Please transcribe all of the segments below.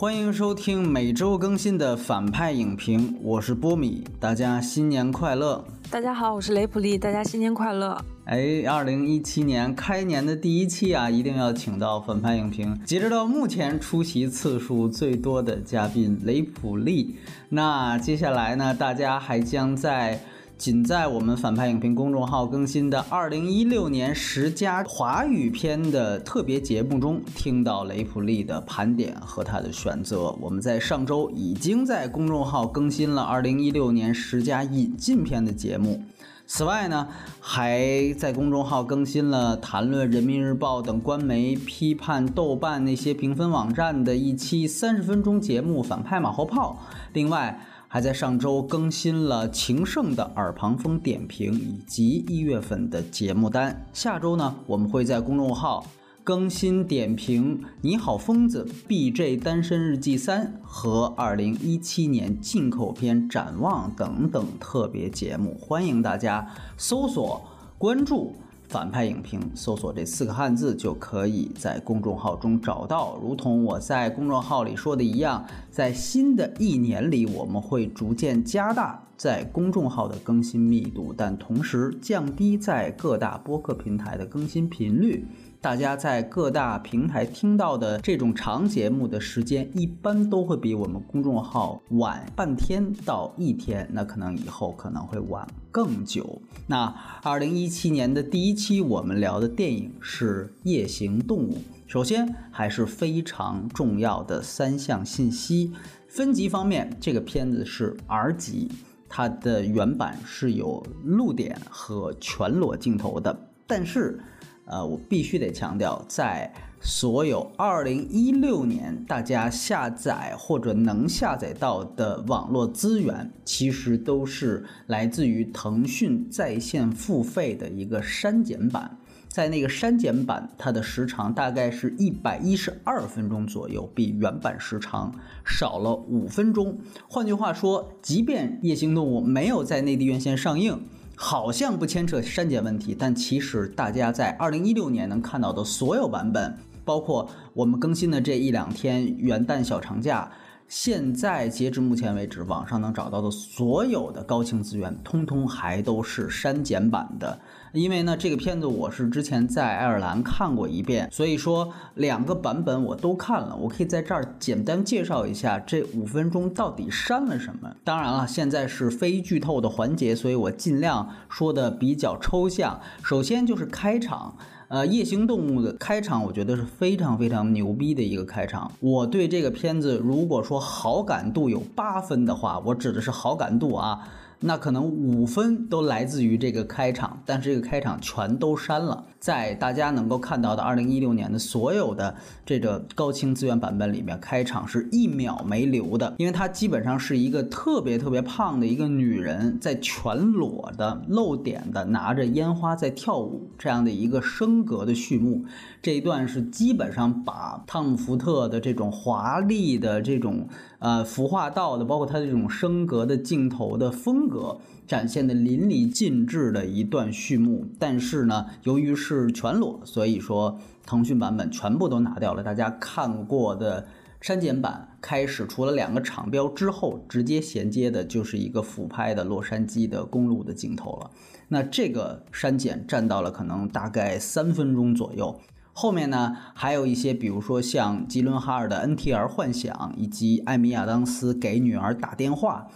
欢迎收听每周更新的反派影评，我是波米，大家新年快乐！大家好，我是雷普利，大家新年快乐！哎，二零一七年开年的第一期啊，一定要请到反派影评，截止到目前出席次数最多的嘉宾雷普利。那接下来呢，大家还将在。仅在我们反派影评公众号更新的二零一六年十佳华语片的特别节目中，听到雷普利的盘点和他的选择。我们在上周已经在公众号更新了二零一六年十佳引进片的节目。此外呢，还在公众号更新了谈论人民日报等官媒批判豆瓣那些评分网站的一期三十分钟节目《反派马后炮》。另外。还在上周更新了情圣的耳旁风点评以及一月份的节目单。下周呢，我们会在公众号更新点评《你好疯子》BJ 单身日记三和二零一七年进口片展望等等特别节目，欢迎大家搜索关注。反派影评，搜索这四个汉字就可以在公众号中找到。如同我在公众号里说的一样，在新的一年里，我们会逐渐加大在公众号的更新密度，但同时降低在各大播客平台的更新频率。大家在各大平台听到的这种长节目的时间，一般都会比我们公众号晚半天到一天，那可能以后可能会晚更久。那二零一七年的第一期，我们聊的电影是《夜行动物》。首先还是非常重要的三项信息：分级方面，这个片子是 R 级，它的原版是有露点和全裸镜头的，但是。呃，我必须得强调，在所有2016年大家下载或者能下载到的网络资源，其实都是来自于腾讯在线付费的一个删减版。在那个删减版，它的时长大概是一百一十二分钟左右，比原版时长少了五分钟。换句话说，即便《夜行动物》没有在内地院线上映。好像不牵扯删减问题，但其实大家在二零一六年能看到的所有版本，包括我们更新的这一两天元旦小长假。现在截至目前为止，网上能找到的所有的高清资源，通通还都是删减版的。因为呢，这个片子我是之前在爱尔兰看过一遍，所以说两个版本我都看了。我可以在这儿简单介绍一下这五分钟到底删了什么。当然了，现在是非剧透的环节，所以我尽量说的比较抽象。首先就是开场。呃，夜行动物的开场，我觉得是非常非常牛逼的一个开场。我对这个片子，如果说好感度有八分的话，我指的是好感度啊。那可能五分都来自于这个开场，但是这个开场全都删了。在大家能够看到的二零一六年的所有的这个高清资源版本里面，开场是一秒没留的，因为它基本上是一个特别特别胖的一个女人在全裸的露点的拿着烟花在跳舞这样的一个升格的序幕。这一段是基本上把汤姆福特的这种华丽的这种呃服化道的，包括他这种升格的镜头的风。格展现的淋漓尽致的一段序幕，但是呢，由于是全裸，所以说腾讯版本全部都拿掉了。大家看过的删减版开始，除了两个厂标之后，直接衔接的就是一个俯拍的洛杉矶的公路的镜头了。那这个删减占到了可能大概三分钟左右。后面呢，还有一些，比如说像吉伦哈尔的 NTR 幻想，以及艾米亚当斯给女儿打电话。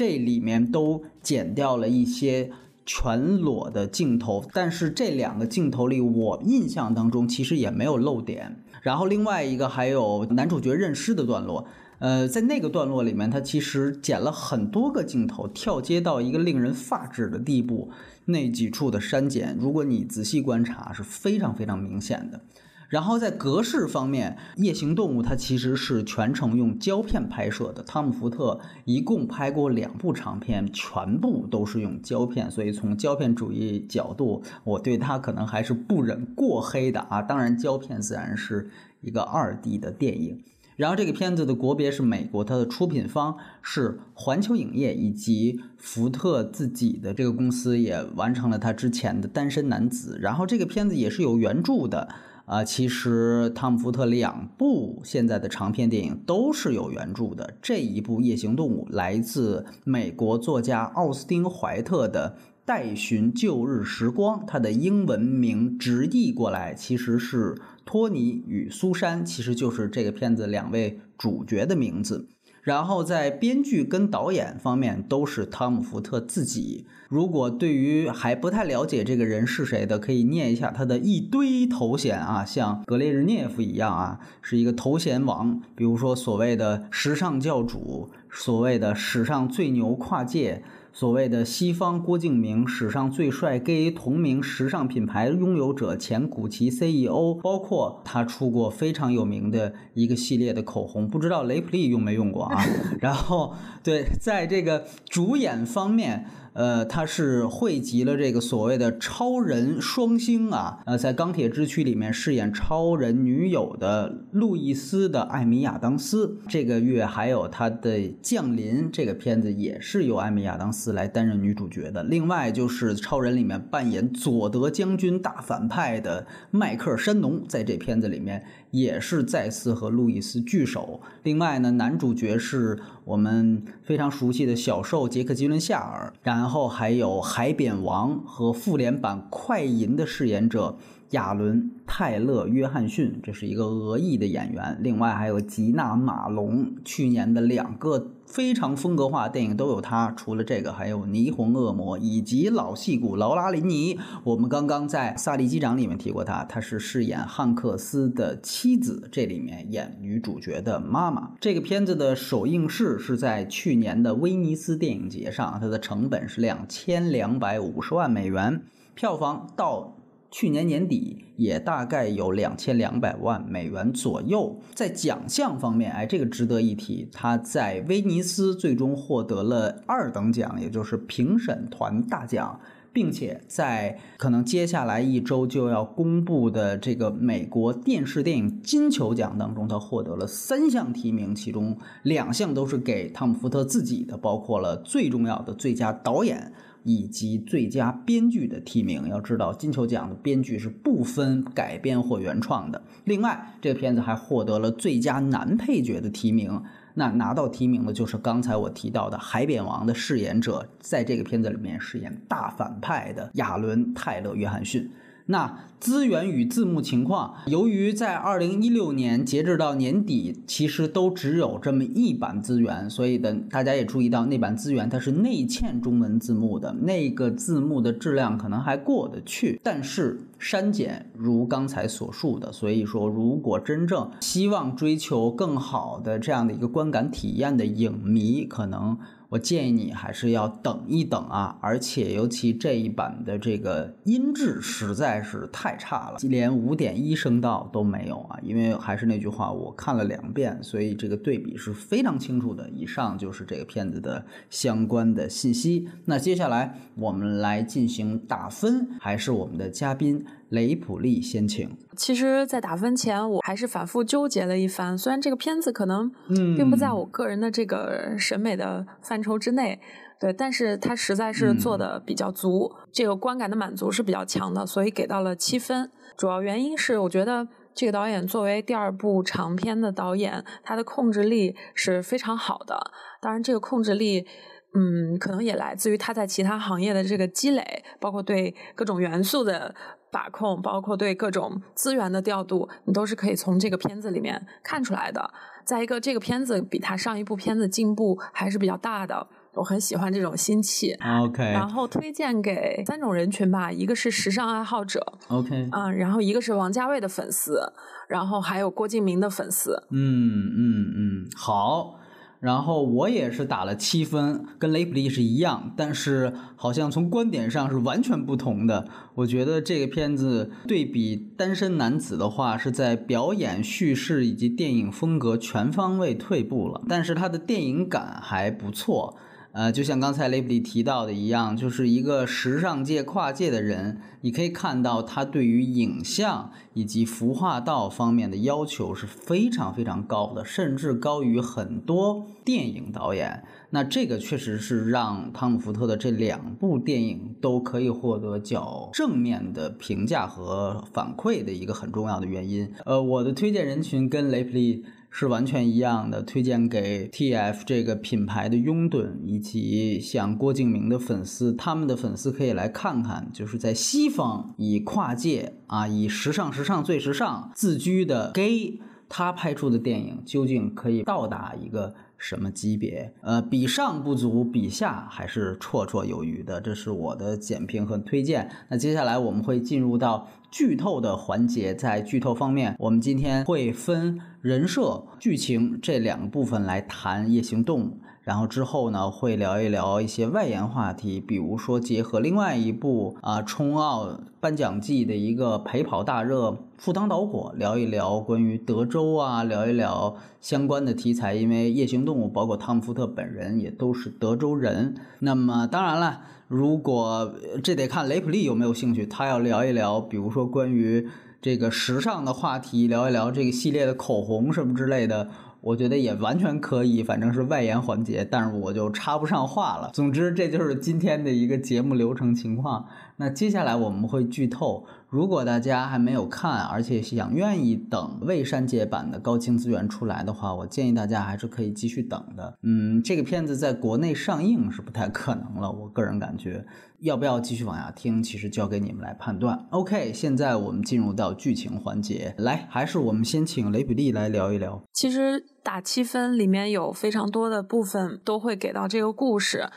这里面都剪掉了一些全裸的镜头，但是这两个镜头里，我印象当中其实也没有漏点。然后另外一个还有男主角认尸的段落，呃，在那个段落里面，他其实剪了很多个镜头，跳接到一个令人发指的地步。那几处的删减，如果你仔细观察，是非常非常明显的。然后在格式方面，《夜行动物》它其实是全程用胶片拍摄的。汤姆·福特一共拍过两部长片，全部都是用胶片，所以从胶片主义角度，我对他可能还是不忍过黑的啊。当然，胶片自然是一个二 D 的电影。然后这个片子的国别是美国，它的出品方是环球影业，以及福特自己的这个公司也完成了他之前的《单身男子》。然后这个片子也是有原著的。啊，其实汤姆·福特两部现在的长篇电影都是有原著的。这一部《夜行动物》来自美国作家奥斯汀·怀特的《待寻旧日时光》，它的英文名直译过来其实是《托尼与苏珊》，其实就是这个片子两位主角的名字。然后在编剧跟导演方面都是汤姆·福特自己。如果对于还不太了解这个人是谁的，可以念一下他的一堆头衔啊，像格列日涅夫一样啊，是一个头衔王。比如说所谓的时尚教主，所谓的史上最牛跨界。所谓的西方郭敬明，史上最帅 gay 同名时尚品牌拥有者，前古奇 CEO，包括他出过非常有名的一个系列的口红，不知道雷普利用没用过啊？然后，对，在这个主演方面。呃，他是汇集了这个所谓的超人双星啊，呃，在《钢铁之躯》里面饰演超人女友的路易斯的艾米亚当斯，这个月还有他的《降临》这个片子也是由艾米亚当斯来担任女主角的。另外就是超人里面扮演佐德将军大反派的迈克尔山农，在这片子里面。也是再次和路易斯聚首。另外呢，男主角是我们非常熟悉的小兽杰克·吉伦夏尔，然后还有海扁王和复联版快银的饰演者。亚伦·泰勒·约翰逊，这是一个俄裔的演员。另外还有吉娜·马龙，去年的两个非常风格化电影都有他。除了这个，还有《霓虹恶魔》以及老戏骨劳拉·林尼。我们刚刚在《萨利机长》里面提过他，他是饰演汉克斯的妻子，这里面演女主角的妈妈。这个片子的首映式是在去年的威尼斯电影节上，它的成本是两千两百五十万美元，票房到。去年年底也大概有两千两百万美元左右。在奖项方面，哎，这个值得一提，他在威尼斯最终获得了二等奖，也就是评审团大奖，并且在可能接下来一周就要公布的这个美国电视电影金球奖当中，他获得了三项提名，其中两项都是给汤姆·福特自己的，包括了最重要的最佳导演。以及最佳编剧的提名，要知道金球奖的编剧是不分改编或原创的。另外，这个片子还获得了最佳男配角的提名。那拿到提名的就是刚才我提到的《海扁王》的饰演者，在这个片子里面饰演大反派的亚伦·泰勒·约翰逊。那资源与字幕情况，由于在二零一六年截止到年底，其实都只有这么一版资源，所以的大家也注意到那版资源它是内嵌中文字幕的，那个字幕的质量可能还过得去，但是删减如刚才所述的，所以说如果真正希望追求更好的这样的一个观感体验的影迷，可能。我建议你还是要等一等啊，而且尤其这一版的这个音质实在是太差了，连五点一声道都没有啊。因为还是那句话，我看了两遍，所以这个对比是非常清楚的。以上就是这个片子的相关的信息。那接下来我们来进行打分，还是我们的嘉宾。雷普利先请。其实，在打分前，我还是反复纠结了一番。虽然这个片子可能并不在我个人的这个审美的范畴之内，对，但是它实在是做的比较足，这个观感的满足是比较强的，所以给到了七分。主要原因是，我觉得这个导演作为第二部长片的导演，他的控制力是非常好的。当然，这个控制力。嗯，可能也来自于他在其他行业的这个积累，包括对各种元素的把控，包括对各种资源的调度，你都是可以从这个片子里面看出来的。再一个，这个片子比他上一部片子进步还是比较大的，我很喜欢这种新气。OK，然后推荐给三种人群吧，一个是时尚爱好者，OK，嗯，然后一个是王家卫的粉丝，然后还有郭敬明的粉丝。嗯嗯嗯，好。然后我也是打了七分，跟雷普利是一样，但是好像从观点上是完全不同的。我觉得这个片子对比《单身男子》的话，是在表演、叙事以及电影风格全方位退步了，但是它的电影感还不错。呃，就像刚才雷普利提到的一样，就是一个时尚界跨界的人，你可以看到他对于影像以及服化道方面的要求是非常非常高的，甚至高于很多电影导演。那这个确实是让汤姆·福特的这两部电影都可以获得较正面的评价和反馈的一个很重要的原因。呃，我的推荐人群跟雷普利。是完全一样的，推荐给 TF 这个品牌的拥趸，以及像郭敬明的粉丝，他们的粉丝可以来看看，就是在西方以跨界啊，以时尚、时尚最时尚自居的 gay，他拍出的电影究竟可以到达一个。什么级别？呃，比上不足，比下还是绰绰有余的。这是我的简评和推荐。那接下来我们会进入到剧透的环节。在剧透方面，我们今天会分人设、剧情这两个部分来谈《夜行动物》。然后之后呢，会聊一聊一些外延话题，比如说结合另外一部啊冲奥颁奖季的一个陪跑大热《赴汤蹈火》，聊一聊关于德州啊，聊一聊相关的题材，因为夜行动物包括汤姆·福特本人也都是德州人。那么当然了，如果这得看雷普利有没有兴趣，他要聊一聊，比如说关于这个时尚的话题，聊一聊这个系列的口红什么之类的。我觉得也完全可以，反正是外延环节，但是我就插不上话了。总之，这就是今天的一个节目流程情况。那接下来我们会剧透。如果大家还没有看，而且想愿意等未删节版的高清资源出来的话，我建议大家还是可以继续等的。嗯，这个片子在国内上映是不太可能了，我个人感觉。要不要继续往下听，其实交给你们来判断。OK，现在我们进入到剧情环节，来，还是我们先请雷比利来聊一聊。其实打七分里面有非常多的部分都会给到这个故事。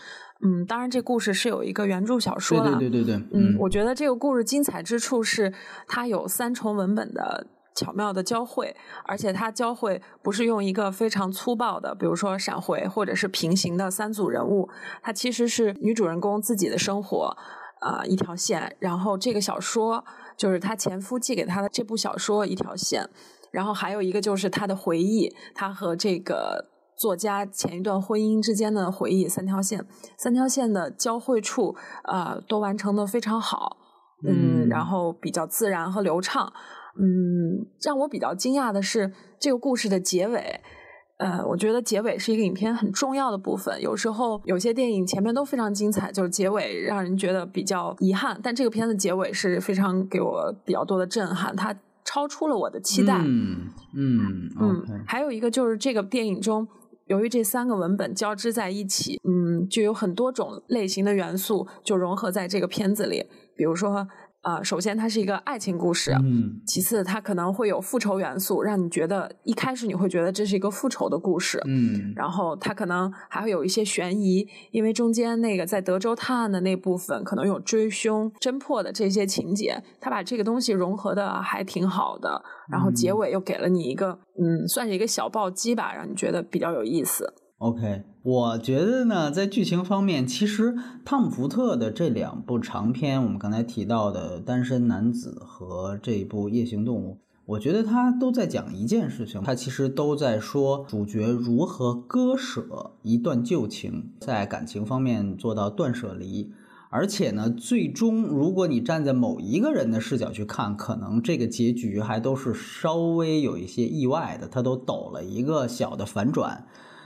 嗯，当然，这故事是有一个原著小说的。对对对对。嗯，我觉得这个故事精彩之处是它有三重文本的巧妙的交汇，而且它交汇不是用一个非常粗暴的，比如说闪回或者是平行的三组人物，它其实是女主人公自己的生活啊一条线，然后这个小说就是她前夫寄给她的这部小说一条线，然后还有一个就是她的回忆，她和这个。作家前一段婚姻之间的回忆，三条线，三条线的交汇处，呃，都完成的非常好，嗯，然后比较自然和流畅，嗯，让我比较惊讶的是这个故事的结尾，呃，我觉得结尾是一个影片很重要的部分。有时候有些电影前面都非常精彩，就是结尾让人觉得比较遗憾，但这个片子结尾是非常给我比较多的震撼，它超出了我的期待，嗯嗯嗯，还有一个就是这个电影中。由于这三个文本交织在一起，嗯，就有很多种类型的元素就融合在这个片子里，比如说。啊，首先它是一个爱情故事，嗯，其次它可能会有复仇元素，让你觉得一开始你会觉得这是一个复仇的故事，嗯，然后它可能还会有一些悬疑，因为中间那个在德州探案的那部分可能有追凶侦破的这些情节，他把这个东西融合的还挺好的，然后结尾又给了你一个，嗯，算是一个小暴击吧，让你觉得比较有意思。OK，我觉得呢，在剧情方面，其实汤姆·福特的这两部长片，我们刚才提到的《单身男子》和这一部《夜行动物》，我觉得他都在讲一件事情，他其实都在说主角如何割舍一段旧情，在感情方面做到断舍离，而且呢，最终如果你站在某一个人的视角去看，可能这个结局还都是稍微有一些意外的，他都抖了一个小的反转。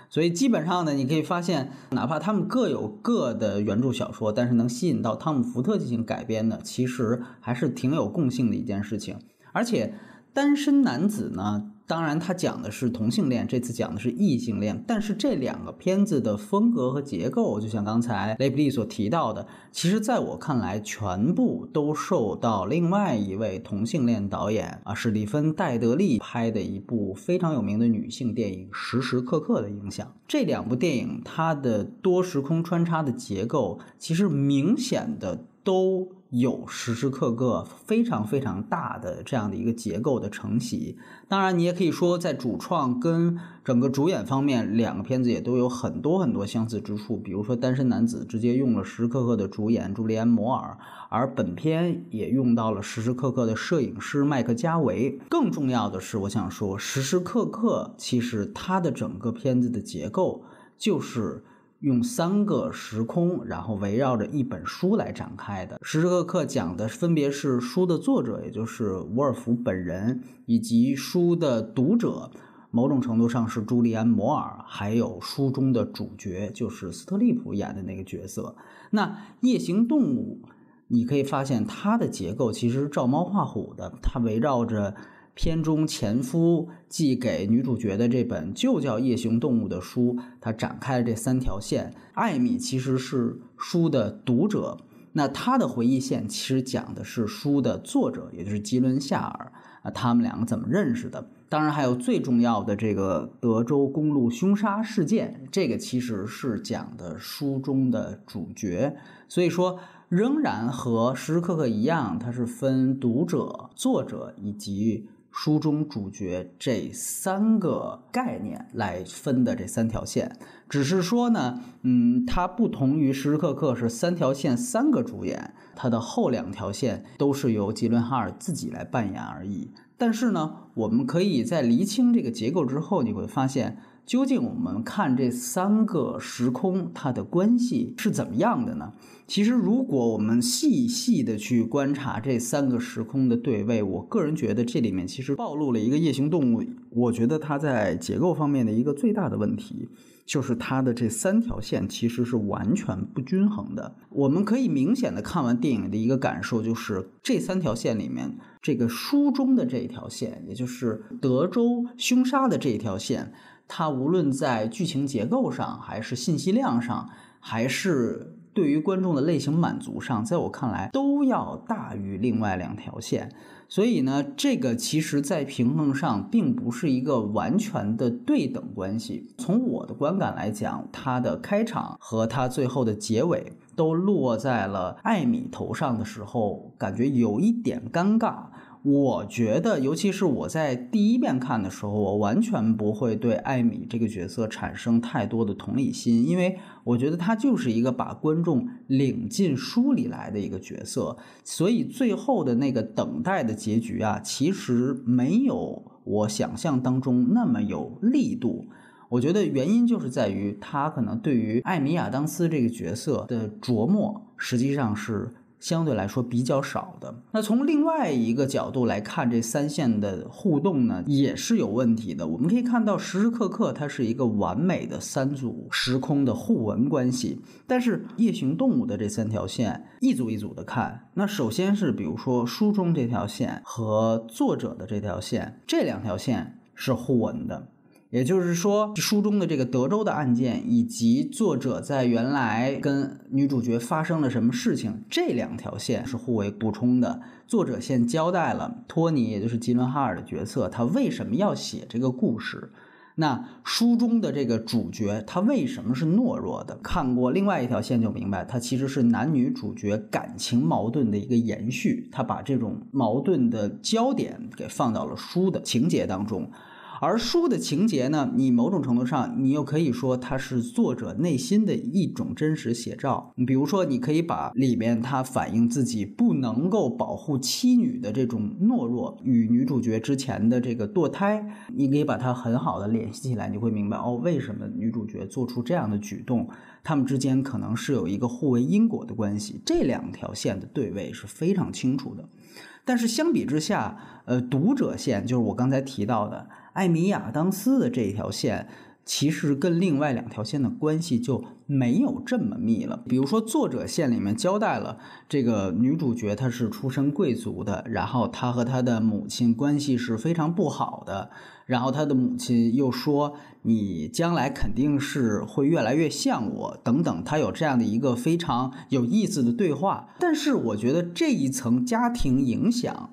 所以基本上呢，你可以发现，哪怕他们各有各的原著小说，但是能吸引到汤姆·福特进行改编的，其实还是挺有共性的一件事情。而且，单身男子呢？当然，他讲的是同性恋，这次讲的是异性恋。但是这两个片子的风格和结构，就像刚才雷布利所提到的，其实在我看来，全部都受到另外一位同性恋导演啊史蒂芬·戴德利拍的一部非常有名的女性电影《时时刻刻》的影响。这两部电影它的多时空穿插的结构，其实明显的都。有时时刻刻非常非常大的这样的一个结构的承袭，当然你也可以说在主创跟整个主演方面，两个片子也都有很多很多相似之处。比如说《单身男子》直接用了时时刻刻的主演朱利安·摩尔，而本片也用到了时时刻刻的摄影师麦克加维。更重要的是，我想说，时时刻刻其实它的整个片子的结构就是用三个时空，然后围绕着一本书来展开的。时时刻刻讲的分别是书的作者，也就是伍尔夫本人，以及书的读者，某种程度上是朱利安·摩尔，还有书中的主角，就是斯特利普演的那个角色。那夜行动物，你可以发现它的结构其实照猫画虎的，它围绕着。片中前夫寄给女主角的这本就叫《夜行动物》的书，它展开了这三条线。艾米其实是书的读者，那她的回忆线其实讲的是书的作者，也就是吉伦夏尔啊，他们两个怎么认识的？当然还有最重要的这个德州公路凶杀事件，这个其实是讲的书中的主角。所以说，仍然和时时刻刻一样，它是分读者、作者以及。书中主角这三个概念来分的这三条线，只是说呢，嗯，它不同于时时刻刻是三条线三个主演，它的后两条线都是由吉伦哈尔自己来扮演而已。但是呢，我们可以在厘清这个结构之后，你会发现。究竟我们看这三个时空它的关系是怎么样的呢？其实，如果我们细细的去观察这三个时空的对位，我个人觉得这里面其实暴露了一个夜行动物。我觉得它在结构方面的一个最大的问题，就是它的这三条线其实是完全不均衡的。我们可以明显的看完电影的一个感受，就是这三条线里面，这个书中的这一条线，也就是德州凶杀的这一条线。它无论在剧情结构上，还是信息量上，还是对于观众的类型满足上，在我看来都要大于另外两条线。所以呢，这个其实在平衡上并不是一个完全的对等关系。从我的观感来讲，它的开场和它最后的结尾都落在了艾米头上的时候，感觉有一点尴尬。我觉得，尤其是我在第一遍看的时候，我完全不会对艾米这个角色产生太多的同理心，因为我觉得他就是一个把观众领进书里来的一个角色，所以最后的那个等待的结局啊，其实没有我想象当中那么有力度。我觉得原因就是在于他可能对于艾米亚当斯这个角色的琢磨，实际上是。相对来说比较少的。那从另外一个角度来看，这三线的互动呢，也是有问题的。我们可以看到，时时刻刻它是一个完美的三组时空的互文关系。但是夜行动物的这三条线，一组一组的看，那首先是比如说书中这条线和作者的这条线，这两条线是互文的。也就是说，书中的这个德州的案件，以及作者在原来跟女主角发生了什么事情，这两条线是互为补充的。作者先交代了托尼，也就是吉伦哈尔的角色，他为什么要写这个故事。那书中的这个主角，他为什么是懦弱的？看过另外一条线就明白，他其实是男女主角感情矛盾的一个延续。他把这种矛盾的焦点给放到了书的情节当中。而书的情节呢，你某种程度上，你又可以说它是作者内心的一种真实写照。你比如说，你可以把里面他反映自己不能够保护妻女的这种懦弱，与女主角之前的这个堕胎，你可以把它很好的联系起来，你会明白哦，为什么女主角做出这样的举动，他们之间可能是有一个互为因果的关系。这两条线的对位是非常清楚的。但是相比之下，呃，读者线就是我刚才提到的。艾米亚当斯的这一条线，其实跟另外两条线的关系就没有这么密了。比如说，作者线里面交代了这个女主角她是出身贵族的，然后她和她的母亲关系是非常不好的，然后她的母亲又说你将来肯定是会越来越像我等等，她有这样的一个非常有意思的对话。但是我觉得这一层家庭影响。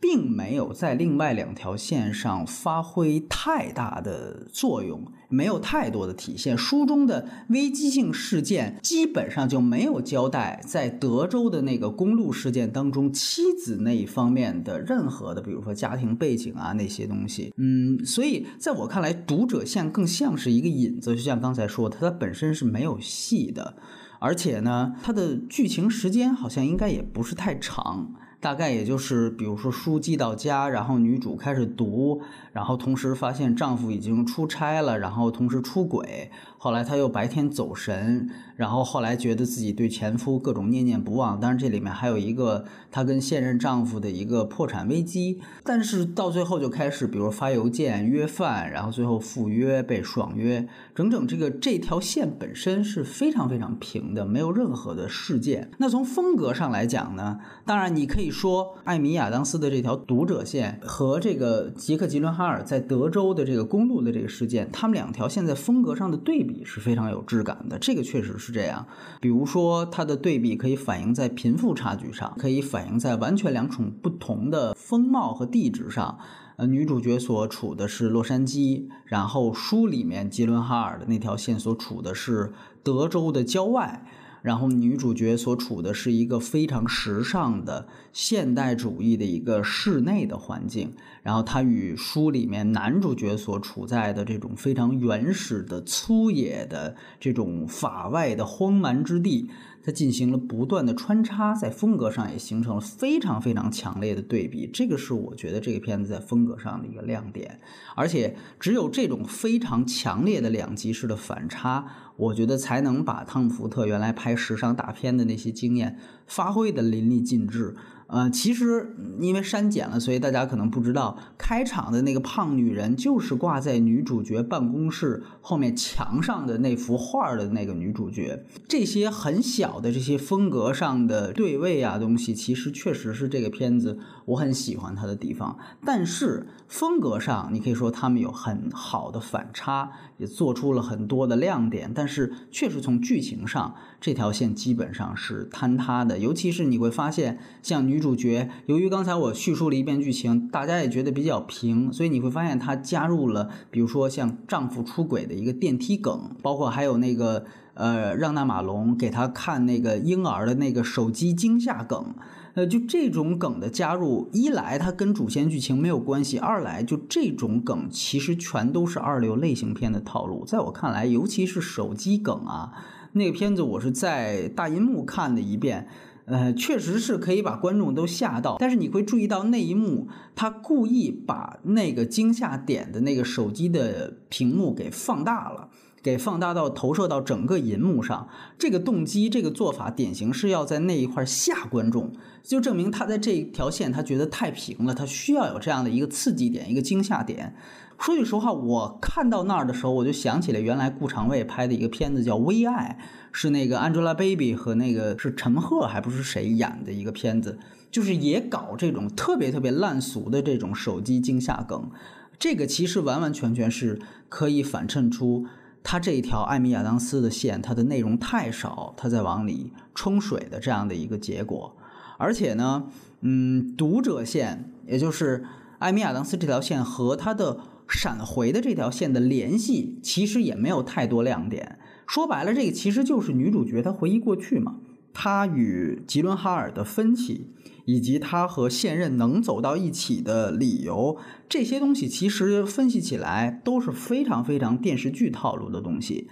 并没有在另外两条线上发挥太大的作用，没有太多的体现。书中的危机性事件基本上就没有交代，在德州的那个公路事件当中，妻子那一方面的任何的，比如说家庭背景啊那些东西。嗯，所以在我看来，读者线更像是一个引子，就像刚才说的，它本身是没有戏的，而且呢，它的剧情时间好像应该也不是太长。大概也就是，比如说书寄到家，然后女主开始读，然后同时发现丈夫已经出差了，然后同时出轨。后来她又白天走神，然后后来觉得自己对前夫各种念念不忘。当然这里面还有一个她跟现任丈夫的一个破产危机。但是到最后就开始，比如发邮件约饭，然后最后赴约被爽约，整整这个这条线本身是非常非常平的，没有任何的事件。那从风格上来讲呢，当然你可以说艾米亚当斯的这条读者线和这个杰克吉伦哈在德州的这个公路的这个事件，他们两条线在风格上的对。比是非常有质感的，这个确实是这样。比如说，它的对比可以反映在贫富差距上，可以反映在完全两种不同的风貌和地质上。呃，女主角所处的是洛杉矶，然后书里面吉伦哈尔的那条线所处的是德州的郊外。然后女主角所处的是一个非常时尚的现代主义的一个室内的环境，然后她与书里面男主角所处在的这种非常原始的粗野的这种法外的荒蛮之地。它进行了不断的穿插，在风格上也形成了非常非常强烈的对比，这个是我觉得这个片子在风格上的一个亮点。而且只有这种非常强烈的两极式的反差，我觉得才能把汤姆·福特原来拍时尚大片的那些经验发挥的淋漓尽致。呃，其实因为删减了，所以大家可能不知道，开场的那个胖女人就是挂在女主角办公室后面墙上的那幅画的那个女主角。这些很小的这些风格上的对位啊东西，其实确实是这个片子我很喜欢它的地方。但是风格上，你可以说他们有很好的反差，也做出了很多的亮点。但是确实从剧情上，这条线基本上是坍塌的。尤其是你会发现，像女。女主角由于刚才我叙述了一遍剧情，大家也觉得比较平，所以你会发现她加入了，比如说像丈夫出轨的一个电梯梗，包括还有那个呃让娜马龙给她看那个婴儿的那个手机惊吓梗，呃，就这种梗的加入，一来它跟主线剧情没有关系，二来就这种梗其实全都是二流类型片的套路，在我看来，尤其是手机梗啊，那个片子我是在大银幕看的一遍。呃，确实是可以把观众都吓到，但是你会注意到那一幕，他故意把那个惊吓点的那个手机的屏幕给放大了，给放大到投射到整个银幕上。这个动机，这个做法，典型是要在那一块吓观众，就证明他在这条线他觉得太平了，他需要有这样的一个刺激点，一个惊吓点。说句实话，我看到那儿的时候，我就想起了原来顾长卫拍的一个片子叫《微爱》，是那个 Angelababy 和那个是陈赫还不是谁演的一个片子，就是也搞这种特别特别烂俗的这种手机惊吓梗。这个其实完完全全是可以反衬出它这一条艾米亚当斯的线，它的内容太少，它在往里冲水的这样的一个结果。而且呢，嗯，读者线，也就是艾米亚当斯这条线和它的。闪回的这条线的联系其实也没有太多亮点。说白了，这个其实就是女主角她回忆过去嘛，她与吉伦哈尔的分歧，以及她和现任能走到一起的理由，这些东西其实分析起来都是非常非常电视剧套路的东西。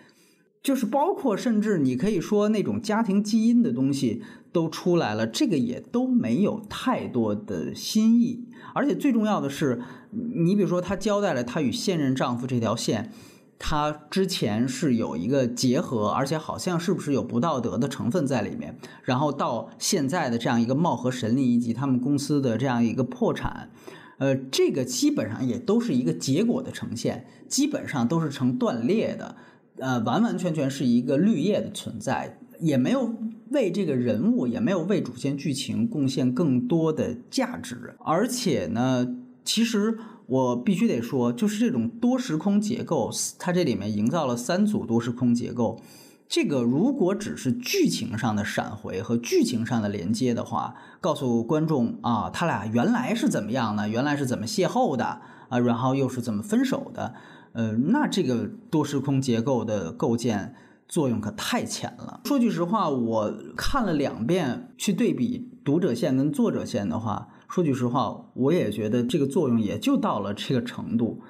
就是包括甚至你可以说那种家庭基因的东西都出来了，这个也都没有太多的新意。而且最重要的是，你比如说她交代了她与现任丈夫这条线，她之前是有一个结合，而且好像是不是有不道德的成分在里面。然后到现在的这样一个貌合神离，以及他们公司的这样一个破产，呃，这个基本上也都是一个结果的呈现，基本上都是成断裂的。呃，完完全全是一个绿叶的存在，也没有为这个人物，也没有为主线剧情贡献更多的价值。而且呢，其实我必须得说，就是这种多时空结构，它这里面营造了三组多时空结构。这个如果只是剧情上的闪回和剧情上的连接的话，告诉观众啊，他俩原来是怎么样呢？原来是怎么邂逅的啊？然后又是怎么分手的？呃，那这个多时空结构的构建作用可太浅了。说句实话，我看了两遍去对比读者线跟作者线的话，说句实话，我也觉得这个作用也就到了这个程度。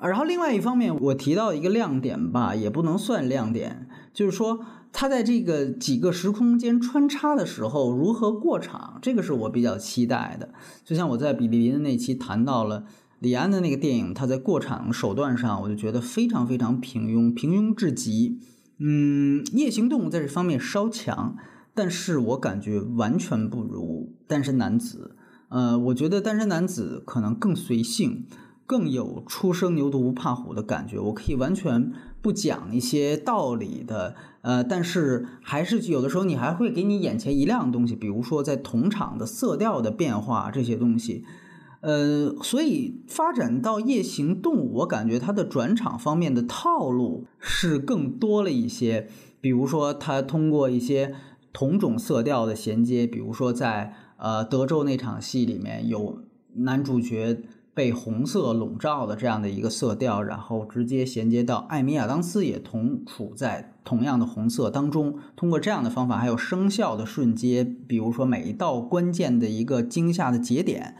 然后另外一方面，我提到一个亮点吧，也不能算亮点，就是说他在这个几个时空间穿插的时候如何过场，这个是我比较期待的。就像我在比利林的那期谈到了李安的那个电影，他在过场手段上，我就觉得非常非常平庸，平庸至极。嗯，夜行动物在这方面稍强，但是我感觉完全不如单身男子。呃，我觉得单身男子可能更随性。更有初生牛犊不怕虎的感觉，我可以完全不讲一些道理的，呃，但是还是有的时候你还会给你眼前一亮的东西，比如说在同场的色调的变化这些东西，呃，所以发展到夜行动物，我感觉它的转场方面的套路是更多了一些，比如说它通过一些同种色调的衔接，比如说在呃德州那场戏里面有男主角。被红色笼罩的这样的一个色调，然后直接衔接到艾米亚当斯也同处在同样的红色当中。通过这样的方法，还有声效的瞬间，比如说每一道关键的一个惊吓的节点，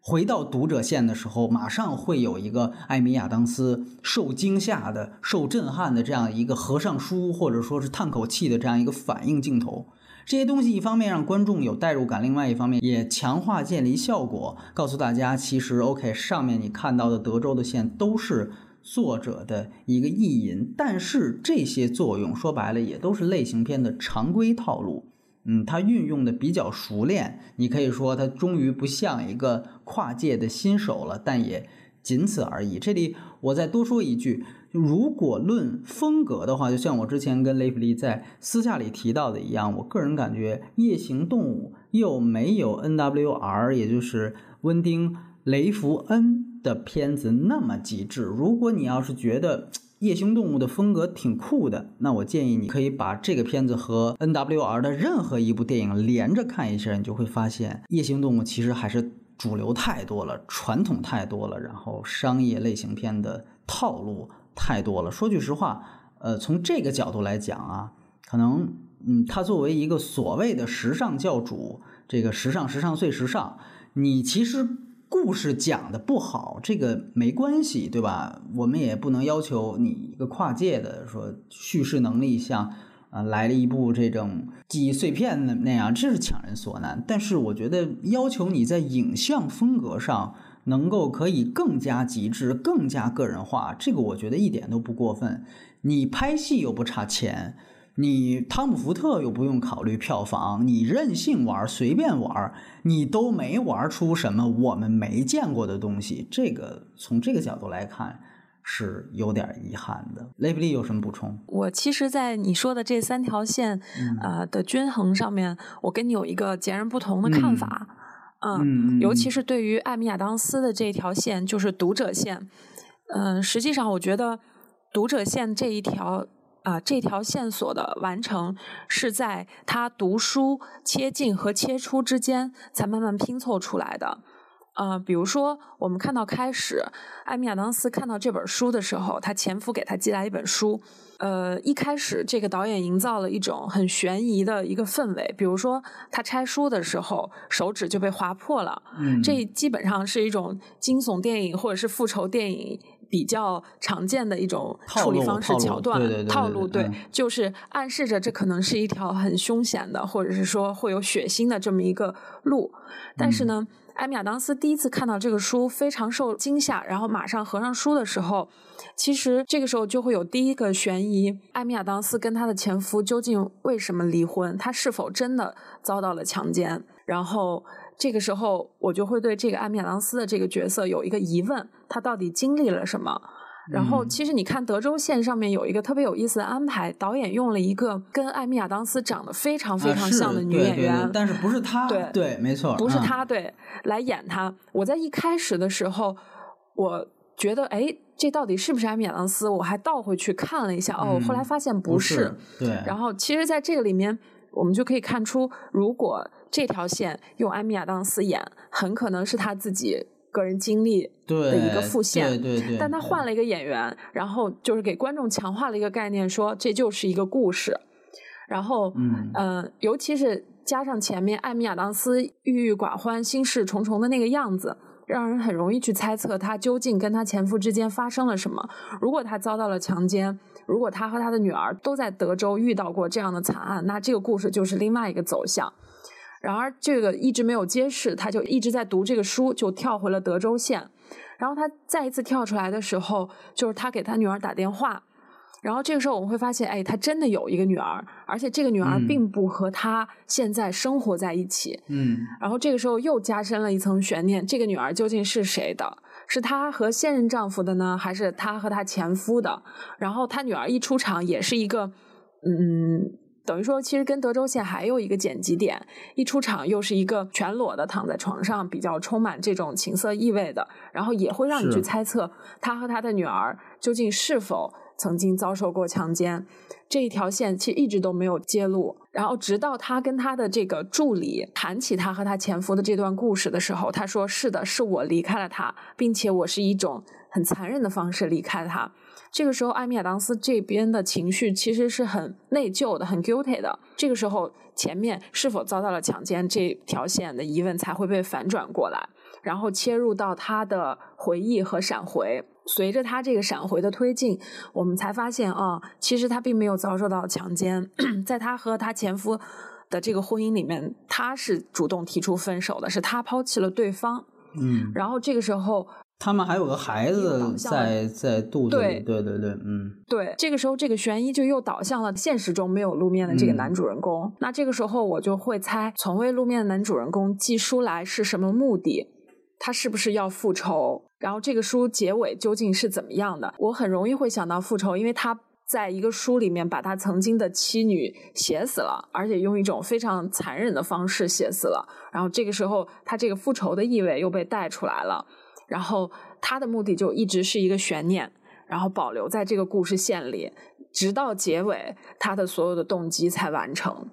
回到读者线的时候，马上会有一个艾米亚当斯受惊吓的、受震撼的这样一个合上书或者说是叹口气的这样一个反应镜头。这些东西一方面让观众有代入感，另外一方面也强化建离效果，告诉大家其实 OK 上面你看到的德州的线都是作者的一个意淫，但是这些作用说白了也都是类型片的常规套路，嗯，它运用的比较熟练，你可以说它终于不像一个跨界的新手了，但也仅此而已。这里我再多说一句。如果论风格的话，就像我之前跟雷普利在私下里提到的一样，我个人感觉《夜行动物》又没有 N.W.R.，也就是温丁·雷弗恩的片子那么极致。如果你要是觉得《夜行动物》的风格挺酷的，那我建议你可以把这个片子和 N.W.R. 的任何一部电影连着看一下，你就会发现《夜行动物》其实还是主流太多了，传统太多了，然后商业类型片的套路。太多了。说句实话，呃，从这个角度来讲啊，可能，嗯，他作为一个所谓的时尚教主，这个时尚、时尚最时尚，你其实故事讲的不好，这个没关系，对吧？我们也不能要求你一个跨界的说叙事能力像，啊，来了一部这种记忆碎片那那样，这是强人所难。但是我觉得要求你在影像风格上。能够可以更加极致、更加个人化，这个我觉得一点都不过分。你拍戏又不差钱，你汤姆·福特又不用考虑票房，你任性玩、随便玩，你都没玩出什么我们没见过的东西。这个从这个角度来看是有点遗憾的。雷布利有什么补充？我其实，在你说的这三条线呃的均衡上面，我跟你有一个截然不同的看法。嗯，尤其是对于艾米亚当斯的这条线，就是读者线。嗯，实际上我觉得读者线这一条啊，这条线索的完成是在他读书切进和切出之间才慢慢拼凑出来的。呃，比如说我们看到开始，艾米亚当斯看到这本书的时候，他前夫给他寄来一本书。呃，一开始这个导演营造了一种很悬疑的一个氛围，比如说他拆书的时候手指就被划破了，这基本上是一种惊悚电影或者是复仇电影比较常见的一种处理方式桥段套路，对，就是暗示着这可能是一条很凶险的，或者是说会有血腥的这么一个路，但是呢。艾米亚当斯第一次看到这个书，非常受惊吓，然后马上合上书的时候，其实这个时候就会有第一个悬疑：艾米亚当斯跟她的前夫究竟为什么离婚？她是否真的遭到了强奸？然后这个时候，我就会对这个艾米亚当斯的这个角色有一个疑问：她到底经历了什么？然后，其实你看德州线上面有一个特别有意思的安排，导演用了一个跟艾米亚当斯长得非常非常像的女演员，但是不是她？对对，没错，不是她，对，来演她。我在一开始的时候，我觉得，哎，这到底是不是艾米亚当斯？我还倒回去看了一下，哦，后来发现不是。对。然后，其实，在这个里面，我们就可以看出，如果这条线用艾米亚当斯演，很可能是他自己。个人经历的一个复现，对对对，但他换了一个演员，然后就是给观众强化了一个概念，说这就是一个故事。然后，嗯，尤其是加上前面艾米亚当斯郁郁寡欢、心事重重的那个样子。让人很容易去猜测她究竟跟她前夫之间发生了什么。如果她遭到了强奸，如果她和她的女儿都在德州遇到过这样的惨案，那这个故事就是另外一个走向。然而，这个一直没有揭示，他就一直在读这个书，就跳回了德州县。然后他再一次跳出来的时候，就是他给他女儿打电话。然后这个时候我们会发现，哎，他真的有一个女儿，而且这个女儿并不和他现在生活在一起。嗯。然后这个时候又加深了一层悬念：这个女儿究竟是谁的？是她和现任丈夫的呢，还是她和她前夫的？然后她女儿一出场也是一个，嗯。等于说，其实跟德州线还有一个剪辑点，一出场又是一个全裸的躺在床上，比较充满这种情色意味的，然后也会让你去猜测他和他的女儿究竟是否曾经遭受过强奸。这一条线其实一直都没有揭露，然后直到他跟他的这个助理谈起他和他前夫的这段故事的时候，他说：“是的，是我离开了他，并且我是一种很残忍的方式离开他。”这个时候，艾米亚当斯这边的情绪其实是很内疚的，很 guilty 的。这个时候，前面是否遭到了强奸这条线的疑问才会被反转过来，然后切入到他的回忆和闪回。随着他这个闪回的推进，我们才发现啊，其实他并没有遭受到强奸，在他和他前夫的这个婚姻里面，他是主动提出分手的，是他抛弃了对方。嗯，然后这个时候。他们还有个孩子在在肚子里，对对对，嗯，对，这个时候这个悬疑就又导向了现实中没有露面的这个男主人公。那这个时候我就会猜，从未露面的男主人公寄书来是什么目的？他是不是要复仇？然后这个书结尾究竟是怎么样的？我很容易会想到复仇，因为他在一个书里面把他曾经的妻女写死了，而且用一种非常残忍的方式写死了。然后这个时候他这个复仇的意味又被带出来了。然后他的目的就一直是一个悬念，然后保留在这个故事线里，直到结尾，他的所有的动机才完成。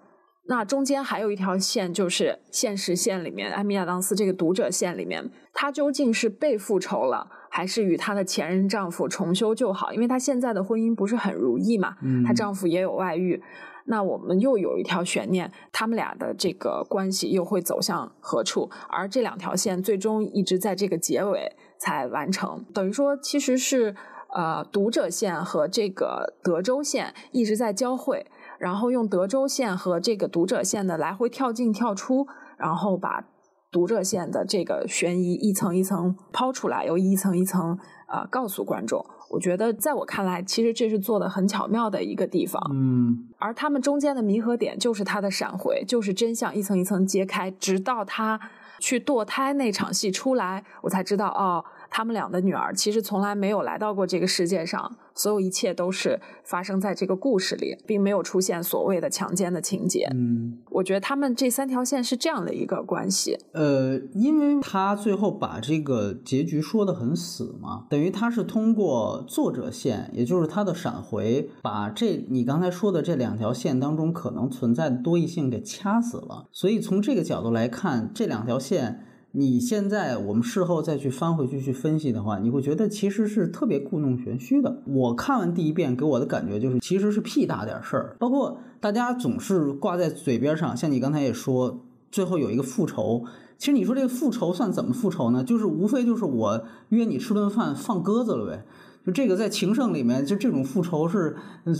那中间还有一条线，就是现实线里面，艾米亚当斯这个读者线里面，她究竟是被复仇了，还是与她的前任丈夫重修旧好？因为她现在的婚姻不是很如意嘛，她丈夫也有外遇。那我们又有一条悬念，他们俩的这个关系又会走向何处？而这两条线最终一直在这个结尾才完成，等于说其实是呃读者线和这个德州线一直在交汇，然后用德州线和这个读者线的来回跳进跳出，然后把读者线的这个悬疑一层一层抛出来，又一层一层啊告诉观众。我觉得，在我看来，其实这是做的很巧妙的一个地方。嗯，而他们中间的弥合点就是他的闪回，就是真相一层一层揭开，直到他去堕胎那场戏出来，我才知道哦。他们俩的女儿其实从来没有来到过这个世界上，所有一切都是发生在这个故事里，并没有出现所谓的强奸的情节。嗯，我觉得他们这三条线是这样的一个关系。呃，因为他最后把这个结局说的很死嘛，等于他是通过作者线，也就是他的闪回，把这你刚才说的这两条线当中可能存在的多异性给掐死了。所以从这个角度来看，这两条线。你现在我们事后再去翻回去去分析的话，你会觉得其实是特别故弄玄虚的。我看完第一遍给我的感觉就是，其实是屁大点事儿。包括大家总是挂在嘴边上，像你刚才也说，最后有一个复仇。其实你说这个复仇算怎么复仇呢？就是无非就是我约你吃顿饭放鸽子了呗。这个在情圣里面，就这种复仇是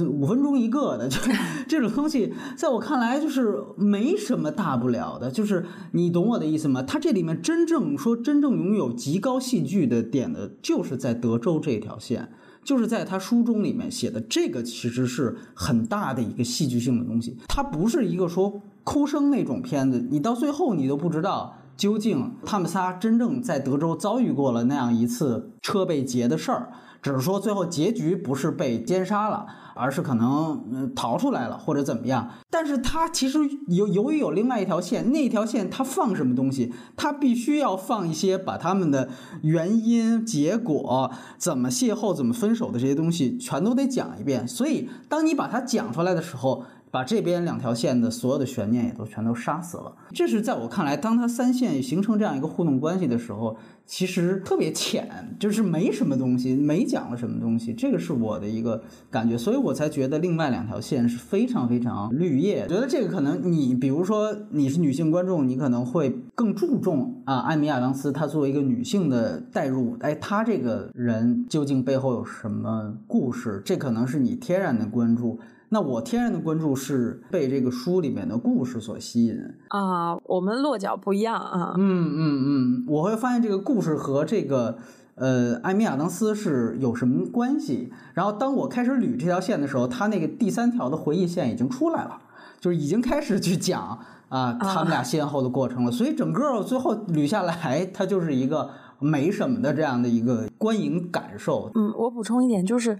五分钟一个的，就 这种东西，在我看来就是没什么大不了的。就是你懂我的意思吗？他这里面真正说真正拥有极高戏剧的点的，就是在德州这条线，就是在他书中里面写的这个，其实是很大的一个戏剧性的东西。它不是一个说哭声那种片子，你到最后你都不知道究竟他们仨真正在德州遭遇过了那样一次车被劫的事儿。只是说最后结局不是被奸杀了，而是可能逃出来了或者怎么样。但是他其实由由于有另外一条线，那条线他放什么东西，他必须要放一些把他们的原因、结果、怎么邂逅、怎么分手的这些东西全都得讲一遍。所以当你把它讲出来的时候，把这边两条线的所有的悬念也都全都杀死了。这是在我看来，当它三线形成这样一个互动关系的时候。其实特别浅，就是没什么东西，没讲了什么东西，这个是我的一个感觉，所以我才觉得另外两条线是非常非常绿叶。觉得这个可能你，比如说你是女性观众，你可能会更注重啊，艾米亚当斯她作为一个女性的代入，哎，她这个人究竟背后有什么故事？这可能是你天然的关注。那我天然的关注是被这个书里面的故事所吸引啊，我们落脚不一样啊。嗯嗯嗯，我会发现这个故事和这个呃艾米亚当斯是有什么关系。然后当我开始捋这条线的时候，他那个第三条的回忆线已经出来了，就是已经开始去讲啊他们俩先后的过程了。所以整个最后捋下来，它就是一个没什么的这样的一个观影感受。嗯，我补充一点，就是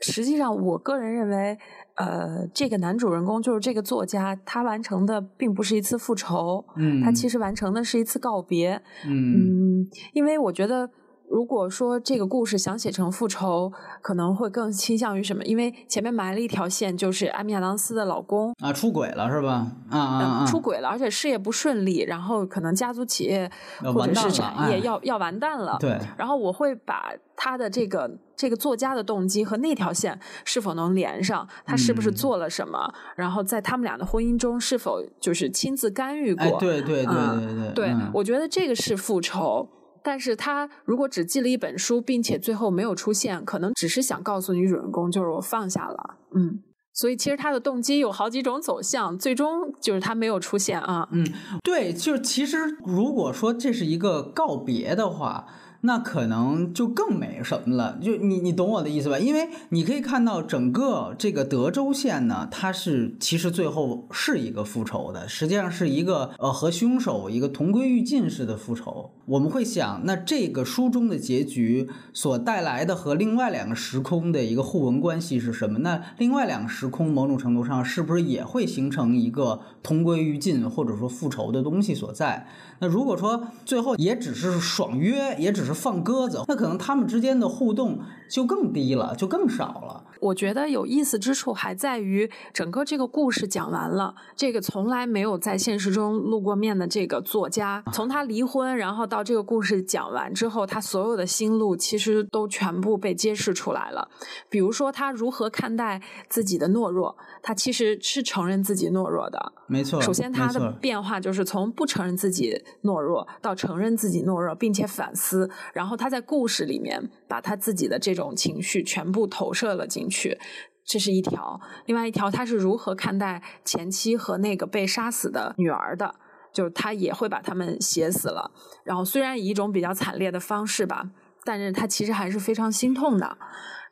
实际上我个人认为。呃，这个男主人公就是这个作家，他完成的并不是一次复仇，嗯，他其实完成的是一次告别，嗯，因为我觉得。如果说这个故事想写成复仇，可能会更倾向于什么？因为前面埋了一条线，就是艾米亚当斯的老公啊出轨了是吧？啊啊出轨了，而且事业不顺利，然后可能家族企业或者是产业要要完蛋了。对。然后我会把他的这个这个作家的动机和那条线是否能连上？他是不是做了什么？然后在他们俩的婚姻中是否就是亲自干预过？对对对对对。对，我觉得这个是复仇。但是他如果只记了一本书，并且最后没有出现，可能只是想告诉女主人公，就是我放下了，嗯。所以其实他的动机有好几种走向，最终就是他没有出现啊。嗯，对，就其实如果说这是一个告别的话。那可能就更没什么了，就你你懂我的意思吧？因为你可以看到整个这个德州线呢，它是其实最后是一个复仇的，实际上是一个呃和凶手一个同归于尽式的复仇。我们会想，那这个书中的结局所带来的和另外两个时空的一个互文关系是什么？那另外两个时空某种程度上是不是也会形成一个同归于尽或者说复仇的东西所在？那如果说最后也只是爽约，也只是放鸽子，那可能他们之间的互动就更低了，就更少了。我觉得有意思之处还在于，整个这个故事讲完了，这个从来没有在现实中露过面的这个作家，从他离婚，然后到这个故事讲完之后，他所有的心路其实都全部被揭示出来了。比如说，他如何看待自己的懦弱，他其实是承认自己懦弱的。没错。首先，他的变化就是从不承认自己懦弱到承认自己懦弱，并且反思，然后他在故事里面把他自己的这种情绪全部投射了进。去，这是一条。另外一条，他是如何看待前妻和那个被杀死的女儿的？就是他也会把他们写死了。然后虽然以一种比较惨烈的方式吧，但是他其实还是非常心痛的。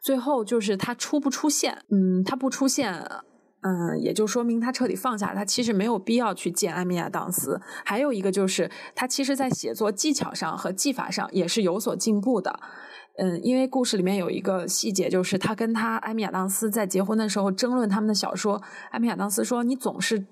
最后就是他出不出现？嗯，他不出现，嗯，也就说明他彻底放下。他其实没有必要去见艾米亚当斯。还有一个就是，他其实在写作技巧上和技法上也是有所进步的。嗯，因为故事里面有一个细节，就是他跟他艾米亚当斯在结婚的时候争论他们的小说。艾米亚当斯说：“你总是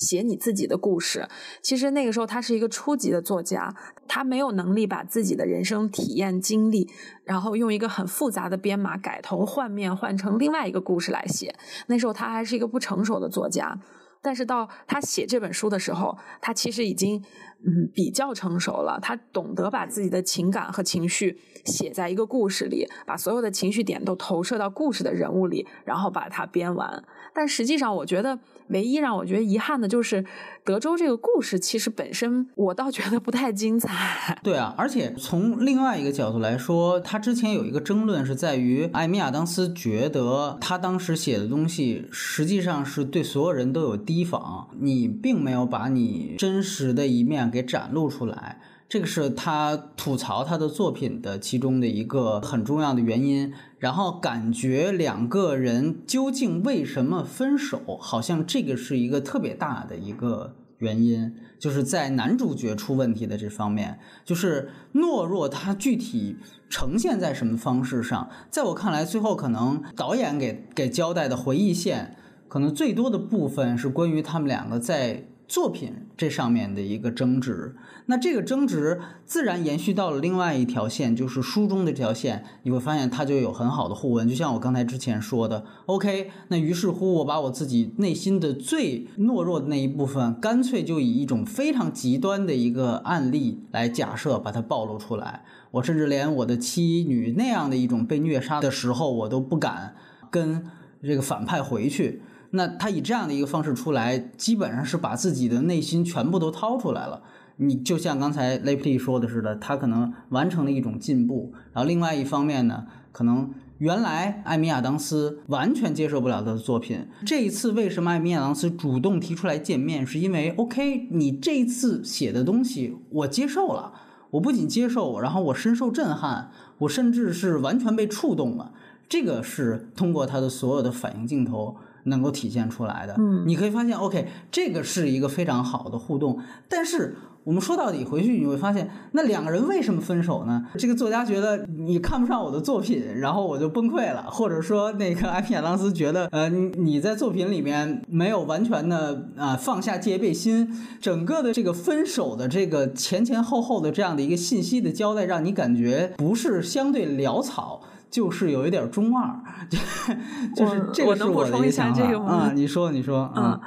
写你自己的故事。”其实那个时候他是一个初级的作家，他没有能力把自己的人生体验经历，然后用一个很复杂的编码改头换面换成另外一个故事来写。那时候他还是一个不成熟的作家。但是到他写这本书的时候，他其实已经嗯比较成熟了。他懂得把自己的情感和情绪写在一个故事里，把所有的情绪点都投射到故事的人物里，然后把它编完。但实际上，我觉得唯一让我觉得遗憾的就是德州这个故事，其实本身我倒觉得不太精彩。对啊，而且从另外一个角度来说，他之前有一个争论是在于艾米亚当斯觉得他当时写的东西实际上是对所有人都有提防，你并没有把你真实的一面给展露出来。这个是他吐槽他的作品的其中的一个很重要的原因，然后感觉两个人究竟为什么分手，好像这个是一个特别大的一个原因，就是在男主角出问题的这方面，就是懦弱，他具体呈现在什么方式上，在我看来，最后可能导演给给交代的回忆线，可能最多的部分是关于他们两个在。作品这上面的一个争执，那这个争执自然延续到了另外一条线，就是书中的这条线，你会发现它就有很好的互文。就像我刚才之前说的，OK，那于是乎我把我自己内心的最懦弱的那一部分，干脆就以一种非常极端的一个案例来假设，把它暴露出来。我甚至连我的妻女那样的一种被虐杀的时候，我都不敢跟这个反派回去。那他以这样的一个方式出来，基本上是把自己的内心全部都掏出来了。你就像刚才雷普利说的似的，他可能完成了一种进步。然后另外一方面呢，可能原来艾米亚当斯完全接受不了他的作品。这一次为什么艾米亚当斯主动提出来见面，是因为 OK，你这一次写的东西我接受了，我不仅接受，然后我深受震撼，我甚至是完全被触动了。这个是通过他的所有的反应镜头。能够体现出来的，嗯，你可以发现，OK，这个是一个非常好的互动。但是我们说到底回去，你会发现，那两个人为什么分手呢？这个作家觉得你看不上我的作品，然后我就崩溃了，或者说那个艾米亚当斯觉得，呃，你在作品里面没有完全的啊放下戒备心，整个的这个分手的这个前前后后的这样的一个信息的交代，让你感觉不是相对潦草。就是有一点中二，就是这个是我的想法啊。你说，你说，嗯，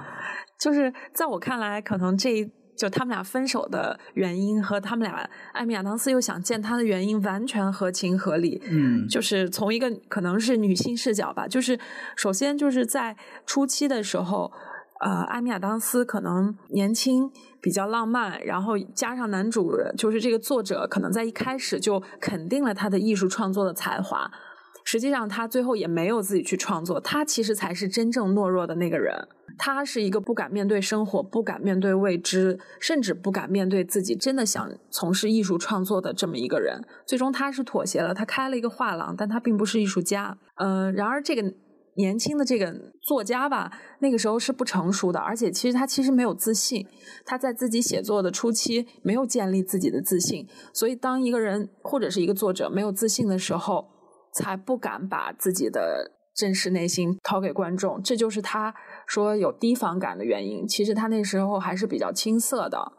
就是在我看来，可能这就他们俩分手的原因和他们俩艾米亚当斯又想见他的原因完全合情合理。嗯，就是从一个可能是女性视角吧，就是首先就是在初期的时候。呃，艾米亚当斯可能年轻，比较浪漫，然后加上男主就是这个作者，可能在一开始就肯定了他的艺术创作的才华。实际上，他最后也没有自己去创作，他其实才是真正懦弱的那个人。他是一个不敢面对生活、不敢面对未知，甚至不敢面对自己真的想从事艺术创作的这么一个人。最终，他是妥协了，他开了一个画廊，但他并不是艺术家。呃，然而这个。年轻的这个作家吧，那个时候是不成熟的，而且其实他其实没有自信，他在自己写作的初期没有建立自己的自信，所以当一个人或者是一个作者没有自信的时候，才不敢把自己的真实内心掏给观众，这就是他说有提防感的原因。其实他那时候还是比较青涩的。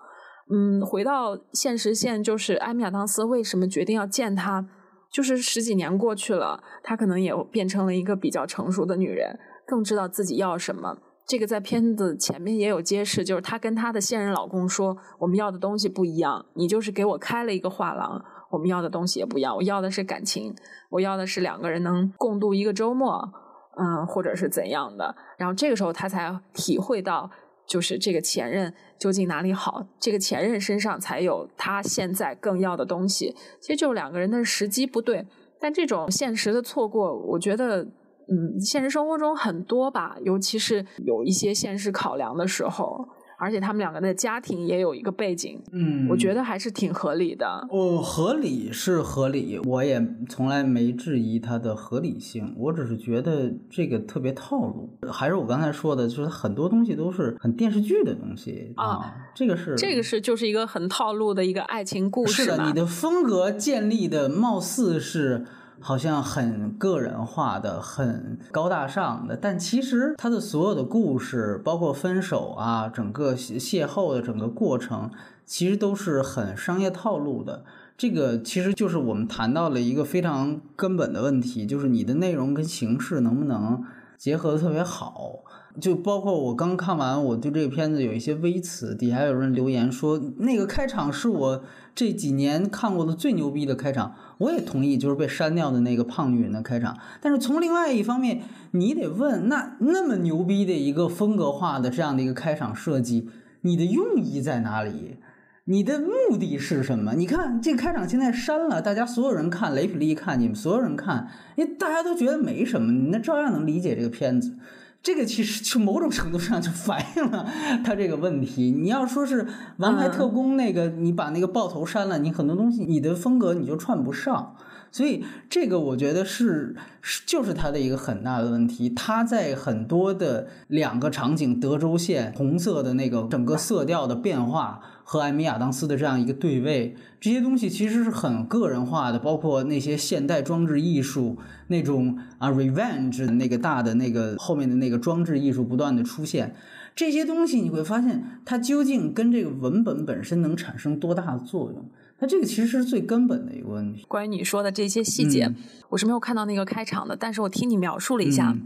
嗯，回到现实线，就是艾米亚当斯为什么决定要见他？就是十几年过去了，她可能也变成了一个比较成熟的女人，更知道自己要什么。这个在片子前面也有揭示，就是她跟她的现任老公说：“我们要的东西不一样，你就是给我开了一个画廊，我们要的东西也不一样。我要的是感情，我要的是两个人能共度一个周末，嗯，或者是怎样的。”然后这个时候她才体会到。就是这个前任究竟哪里好？这个前任身上才有他现在更要的东西。其实就是两个人的时机不对，但这种现实的错过，我觉得，嗯，现实生活中很多吧，尤其是有一些现实考量的时候。而且他们两个的家庭也有一个背景，嗯，我觉得还是挺合理的。哦，合理是合理，我也从来没质疑它的合理性。我只是觉得这个特别套路。还是我刚才说的，就是很多东西都是很电视剧的东西啊。这个是这个是就是一个很套路的一个爱情故事。是的，你的风格建立的貌似是。好像很个人化的、很高大上的，但其实他的所有的故事，包括分手啊，整个邂逅的整个过程，其实都是很商业套路的。这个其实就是我们谈到了一个非常根本的问题，就是你的内容跟形式能不能结合的特别好。就包括我刚看完，我对这个片子有一些微词，底下有人留言说那个开场是我这几年看过的最牛逼的开场，我也同意，就是被删掉的那个胖女人的开场。但是从另外一方面，你得问，那那么牛逼的一个风格化的这样的一个开场设计，你的用意在哪里？你的目的是什么？你看这个开场现在删了，大家所有人看，雷普利看，你们所有人看，因为大家都觉得没什么，你那照样能理解这个片子。这个其实就某种程度上就反映了他这个问题。你要说是《王牌特工》那个，你把那个爆头删了，你很多东西你的风格你就串不上。所以这个我觉得是是就是他的一个很大的问题。他在很多的两个场景，德州线红色的那个整个色调的变化。和艾米亚当斯的这样一个对位，这些东西其实是很个人化的，包括那些现代装置艺术那种啊，revenge 那个大的那个后面的那个装置艺术不断的出现，这些东西你会发现，它究竟跟这个文本本身能产生多大的作用？它这个其实是最根本的一个问题。关于你说的这些细节，我是没有看到那个开场的，但是我听你描述了一下，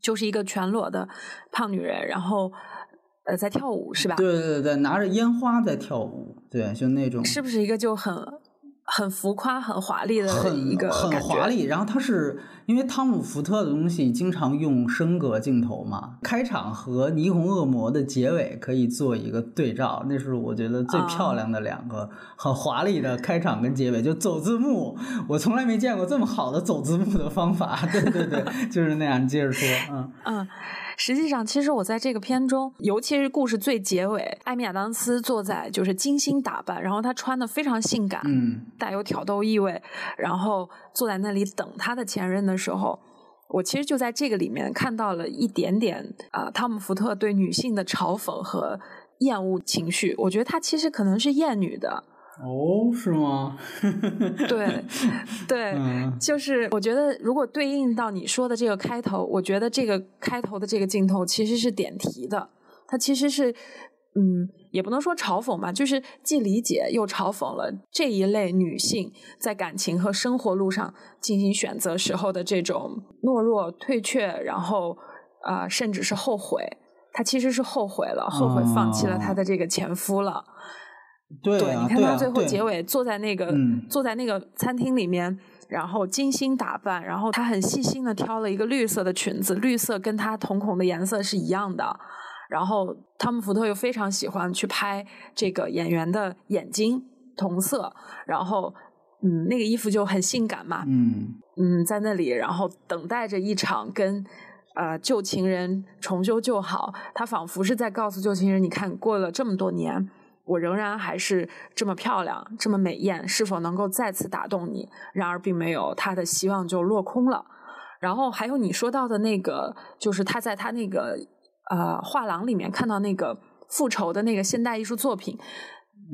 就是一个全裸的胖女人，然后呃在跳舞，是吧？对对对，拿着烟花在跳舞，对，就那种，是不是一个就很？很浮夸、很华丽的一个很华丽。然后它是因为汤姆·福特的东西经常用升格镜头嘛，开场和《霓虹恶魔》的结尾可以做一个对照，那是我觉得最漂亮的两个很华丽的开场跟结尾。就走字幕，我从来没见过这么好的走字幕的方法。对对对，就是那样。你接着说，嗯嗯。实际上，其实我在这个片中，尤其是故事最结尾，艾米亚当斯坐在就是精心打扮，然后她穿的非常性感，嗯，带有挑逗意味，然后坐在那里等她的前任的时候，我其实就在这个里面看到了一点点啊，汤姆福特对女性的嘲讽和厌恶情绪。我觉得他其实可能是厌女的。哦，是吗？对，对，就是我觉得，如果对应到你说的这个开头，我觉得这个开头的这个镜头其实是点题的，它其实是，嗯，也不能说嘲讽吧，就是既理解又嘲讽了这一类女性在感情和生活路上进行选择时候的这种懦弱、退却，然后啊，甚至是后悔。她其实是后悔了，后悔放弃了她的这个前夫了。对，你看他最后结尾坐在那个坐在那个餐厅里面，然后精心打扮，然后他很细心的挑了一个绿色的裙子，绿色跟他瞳孔的颜色是一样的。然后汤姆福特又非常喜欢去拍这个演员的眼睛同色，然后嗯，那个衣服就很性感嘛，嗯嗯，在那里然后等待着一场跟呃旧情人重修旧好，他仿佛是在告诉旧情人，你看过了这么多年。我仍然还是这么漂亮，这么美艳，是否能够再次打动你？然而，并没有，他的希望就落空了。然后还有你说到的那个，就是他在他那个呃画廊里面看到那个复仇的那个现代艺术作品。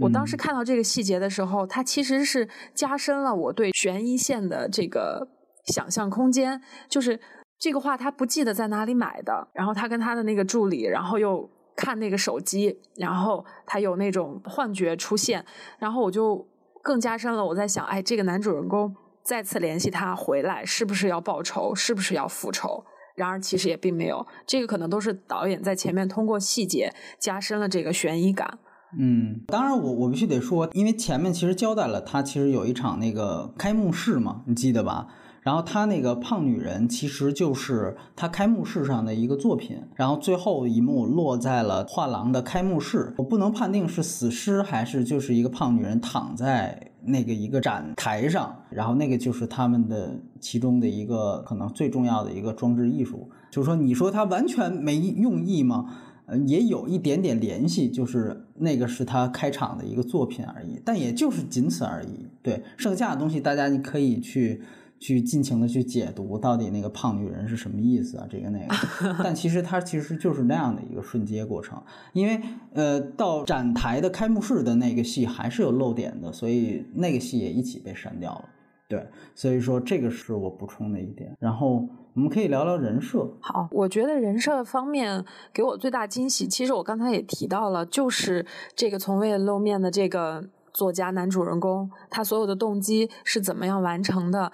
我当时看到这个细节的时候，它其实是加深了我对悬疑线的这个想象空间。就是这个画，他不记得在哪里买的，然后他跟他的那个助理，然后又。看那个手机，然后他有那种幻觉出现，然后我就更加深了。我在想，哎，这个男主人公再次联系他回来，是不是要报仇？是不是要复仇？然而其实也并没有，这个可能都是导演在前面通过细节加深了这个悬疑感。嗯，当然我我必须得说，因为前面其实交代了，他其实有一场那个开幕式嘛，你记得吧？然后他那个胖女人其实就是他开幕式上的一个作品，然后最后一幕落在了画廊的开幕式。我不能判定是死尸还是就是一个胖女人躺在那个一个展台上，然后那个就是他们的其中的一个可能最重要的一个装置艺术。就是说，你说他完全没用意吗？呃，也有一点点联系，就是那个是他开场的一个作品而已，但也就是仅此而已。对，剩下的东西大家你可以去。去尽情的去解读到底那个胖女人是什么意思啊？这个那个，但其实它其实就是那样的一个瞬间过程，因为呃，到展台的开幕式的那个戏还是有漏点的，所以那个戏也一起被删掉了。对，所以说这个是我补充的一点。然后我们可以聊聊人设。好，我觉得人设方面给我最大惊喜，其实我刚才也提到了，就是这个从未露面的这个作家男主人公，他所有的动机是怎么样完成的。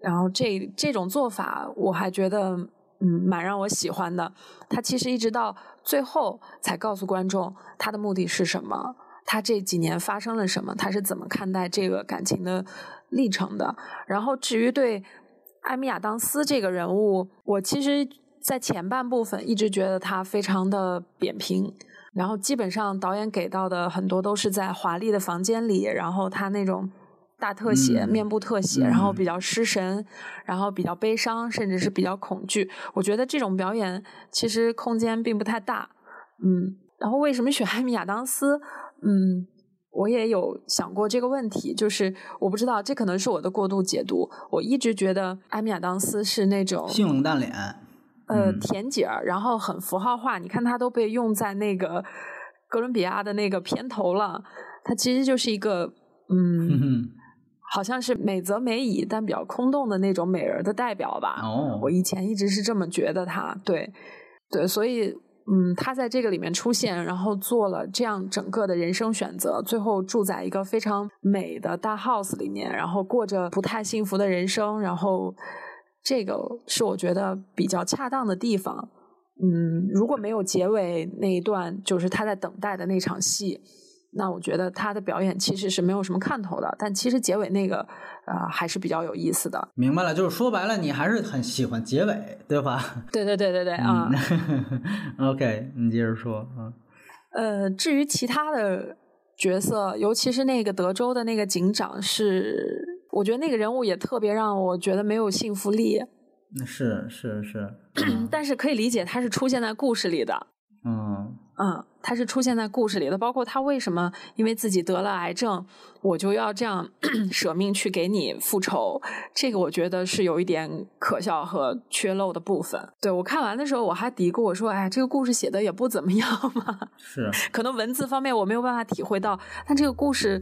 然后这这种做法，我还觉得嗯蛮让我喜欢的。他其实一直到最后才告诉观众他的目的是什么，他这几年发生了什么，他是怎么看待这个感情的历程的。然后至于对艾米亚当斯这个人物，我其实，在前半部分一直觉得他非常的扁平。然后基本上导演给到的很多都是在华丽的房间里，然后他那种。大特写，面部特写，然后比较失神，然后比较悲伤，甚至是比较恐惧。我觉得这种表演其实空间并不太大，嗯。然后为什么选艾米亚当斯？嗯，我也有想过这个问题，就是我不知道，这可能是我的过度解读。我一直觉得艾米亚当斯是那种性冷淡脸，呃，甜姐儿，然后很符号化。你看，她都被用在那个哥伦比亚的那个片头了。她其实就是一个，嗯。好像是美则美矣，但比较空洞的那种美人的代表吧。哦，我以前一直是这么觉得他，对，对，所以，嗯，他在这个里面出现，然后做了这样整个的人生选择，最后住在一个非常美的大 house 里面，然后过着不太幸福的人生，然后这个是我觉得比较恰当的地方。嗯，如果没有结尾那一段，就是他在等待的那场戏。那我觉得他的表演其实是没有什么看头的，但其实结尾那个呃还是比较有意思的。明白了，就是说白了，你还是很喜欢结尾，对吧？对对对对对啊。OK，你接着说啊。呃，至于其他的角色，尤其是那个德州的那个警长，是我觉得那个人物也特别让我觉得没有信服力。是是是，但是可以理解他是出现在故事里的。嗯。嗯，他是出现在故事里的，包括他为什么因为自己得了癌症，我就要这样 舍命去给你复仇，这个我觉得是有一点可笑和缺漏的部分。对我看完的时候，我还嘀咕我说：“哎，这个故事写的也不怎么样嘛。”是，可能文字方面我没有办法体会到，但这个故事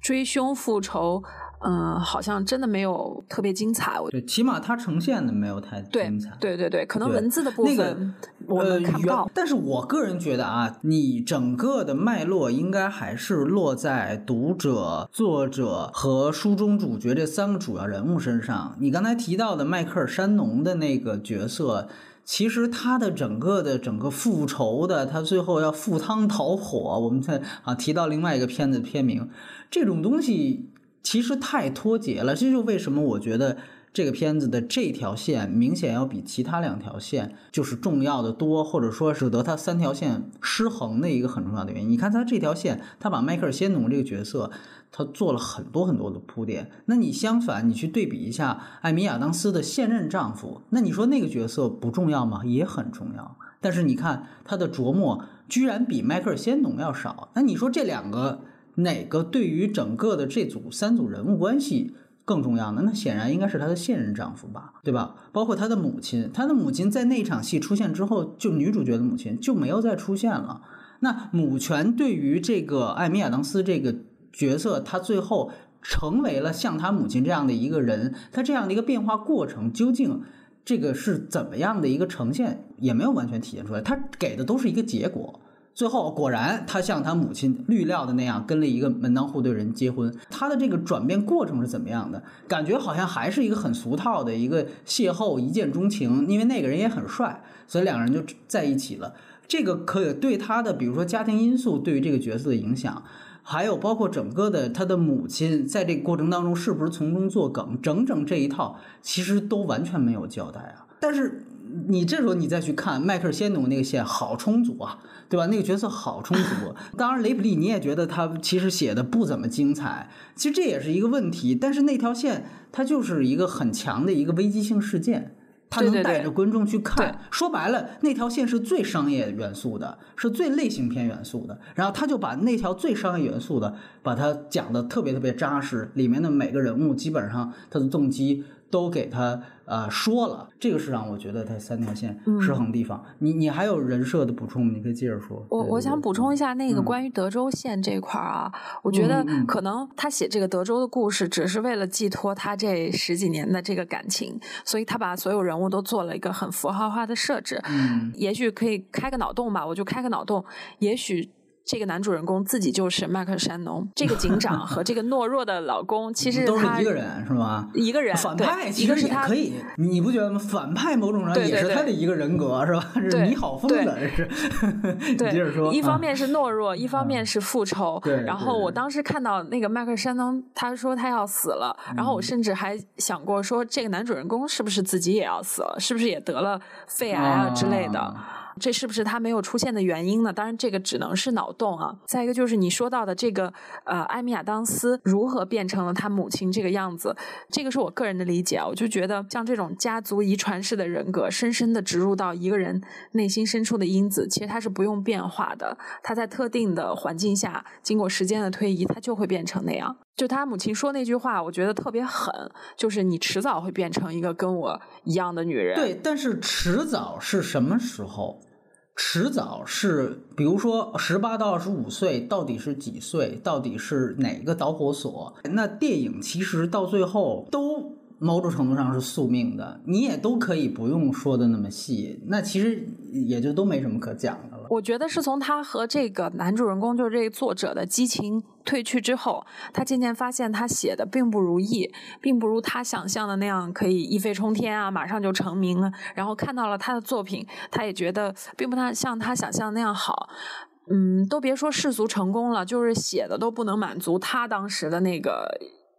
追凶复仇。嗯，好像真的没有特别精彩。我对，起码它呈现的没有太精彩。对对对，可能文字的部分我们看不到。但是我个人觉得啊，你整个的脉络应该还是落在读者、作者和书中主角这三个主要人物身上。你刚才提到的迈克尔·山农的那个角色，其实他的整个的整个复仇的，他最后要赴汤蹈火。我们在啊提到另外一个片子片名，这种东西。其实太脱节了，这就为什么我觉得这个片子的这条线明显要比其他两条线就是重要的多，或者说使得它三条线失衡的一个很重要的原因。你看他这条线，他把迈克尔·仙农这个角色，他做了很多很多的铺垫。那你相反，你去对比一下艾米亚当斯的现任丈夫，那你说那个角色不重要吗？也很重要。但是你看他的琢磨居然比迈克尔·仙农要少，那你说这两个？哪个对于整个的这组三组人物关系更重要呢？那显然应该是她的现任丈夫吧，对吧？包括她的母亲，她的母亲在那场戏出现之后，就女主角的母亲就没有再出现了。那母权对于这个艾米亚当斯这个角色，她最后成为了像她母亲这样的一个人，她这样的一个变化过程，究竟这个是怎么样的一个呈现，也没有完全体现出来。她给的都是一个结果。最后果然，他像他母亲预料的那样，跟了一个门当户对人结婚。他的这个转变过程是怎么样的？感觉好像还是一个很俗套的一个邂逅，一见钟情。因为那个人也很帅，所以两个人就在一起了。这个可对他的，比如说家庭因素对于这个角色的影响，还有包括整个的他的母亲在这个过程当中是不是从中作梗，整整这一套其实都完全没有交代啊。但是你这时候你再去看迈克尔·仙奴那个线，好充足啊。对吧？那个角色好充足。当然，雷普利你也觉得他其实写的不怎么精彩。其实这也是一个问题。但是那条线它就是一个很强的一个危机性事件，它能带着观众去看。说白了，那条线是最商业元素的，是最类型片元素的。然后他就把那条最商业元素的，把它讲的特别特别扎实。里面的每个人物基本上他的动机都给他。呃，说了，这个是让我觉得他三条线失衡地方。你你还有人设的补充吗？你可以接着说。我我想补充一下那个关于德州线这块儿啊，我觉得可能他写这个德州的故事，只是为了寄托他这十几年的这个感情，所以他把所有人物都做了一个很符号化的设置。嗯，也许可以开个脑洞吧，我就开个脑洞，也许。这个男主人公自己就是麦克尔·山农，这个警长和这个懦弱的老公，其实都是一个人，是吗？一个人，反派其实也可以，你不觉得吗？反派某种上也是他的一个人格，是吧？是你好疯的，是。对，接着说。一方面是懦弱，一方面是复仇。对。然后我当时看到那个麦克尔·山农，他说他要死了，然后我甚至还想过说，这个男主人公是不是自己也要死了？是不是也得了肺癌啊之类的？这是不是他没有出现的原因呢？当然，这个只能是脑洞啊。再一个就是你说到的这个，呃，艾米亚当斯如何变成了他母亲这个样子，这个是我个人的理解啊。我就觉得像这种家族遗传式的人格，深深的植入到一个人内心深处的因子，其实它是不用变化的。他在特定的环境下，经过时间的推移，他就会变成那样。就他母亲说那句话，我觉得特别狠，就是你迟早会变成一个跟我一样的女人。对，但是迟早是什么时候？迟早是，比如说十八到二十五岁，到底是几岁？到底是哪个导火索？那电影其实到最后都某种程度上是宿命的，你也都可以不用说的那么细，那其实也就都没什么可讲的。我觉得是从他和这个男主人公，就是这个作者的激情褪去之后，他渐渐发现他写的并不如意，并不如他想象的那样可以一飞冲天啊，马上就成名了。然后看到了他的作品，他也觉得并不他像他想象那样好。嗯，都别说世俗成功了，就是写的都不能满足他当时的那个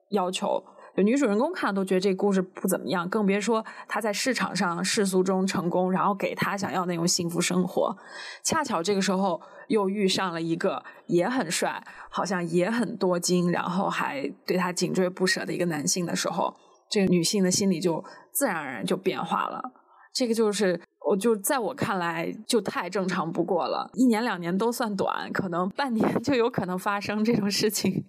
要求。女主人公看都觉得这故事不怎么样，更别说她在市场上世俗中成功，然后给她想要那种幸福生活。恰巧这个时候又遇上了一个也很帅，好像也很多金，然后还对他紧追不舍的一个男性的时候，这个女性的心理就自然而然就变化了。这个就是我就在我看来就太正常不过了，一年两年都算短，可能半年就有可能发生这种事情。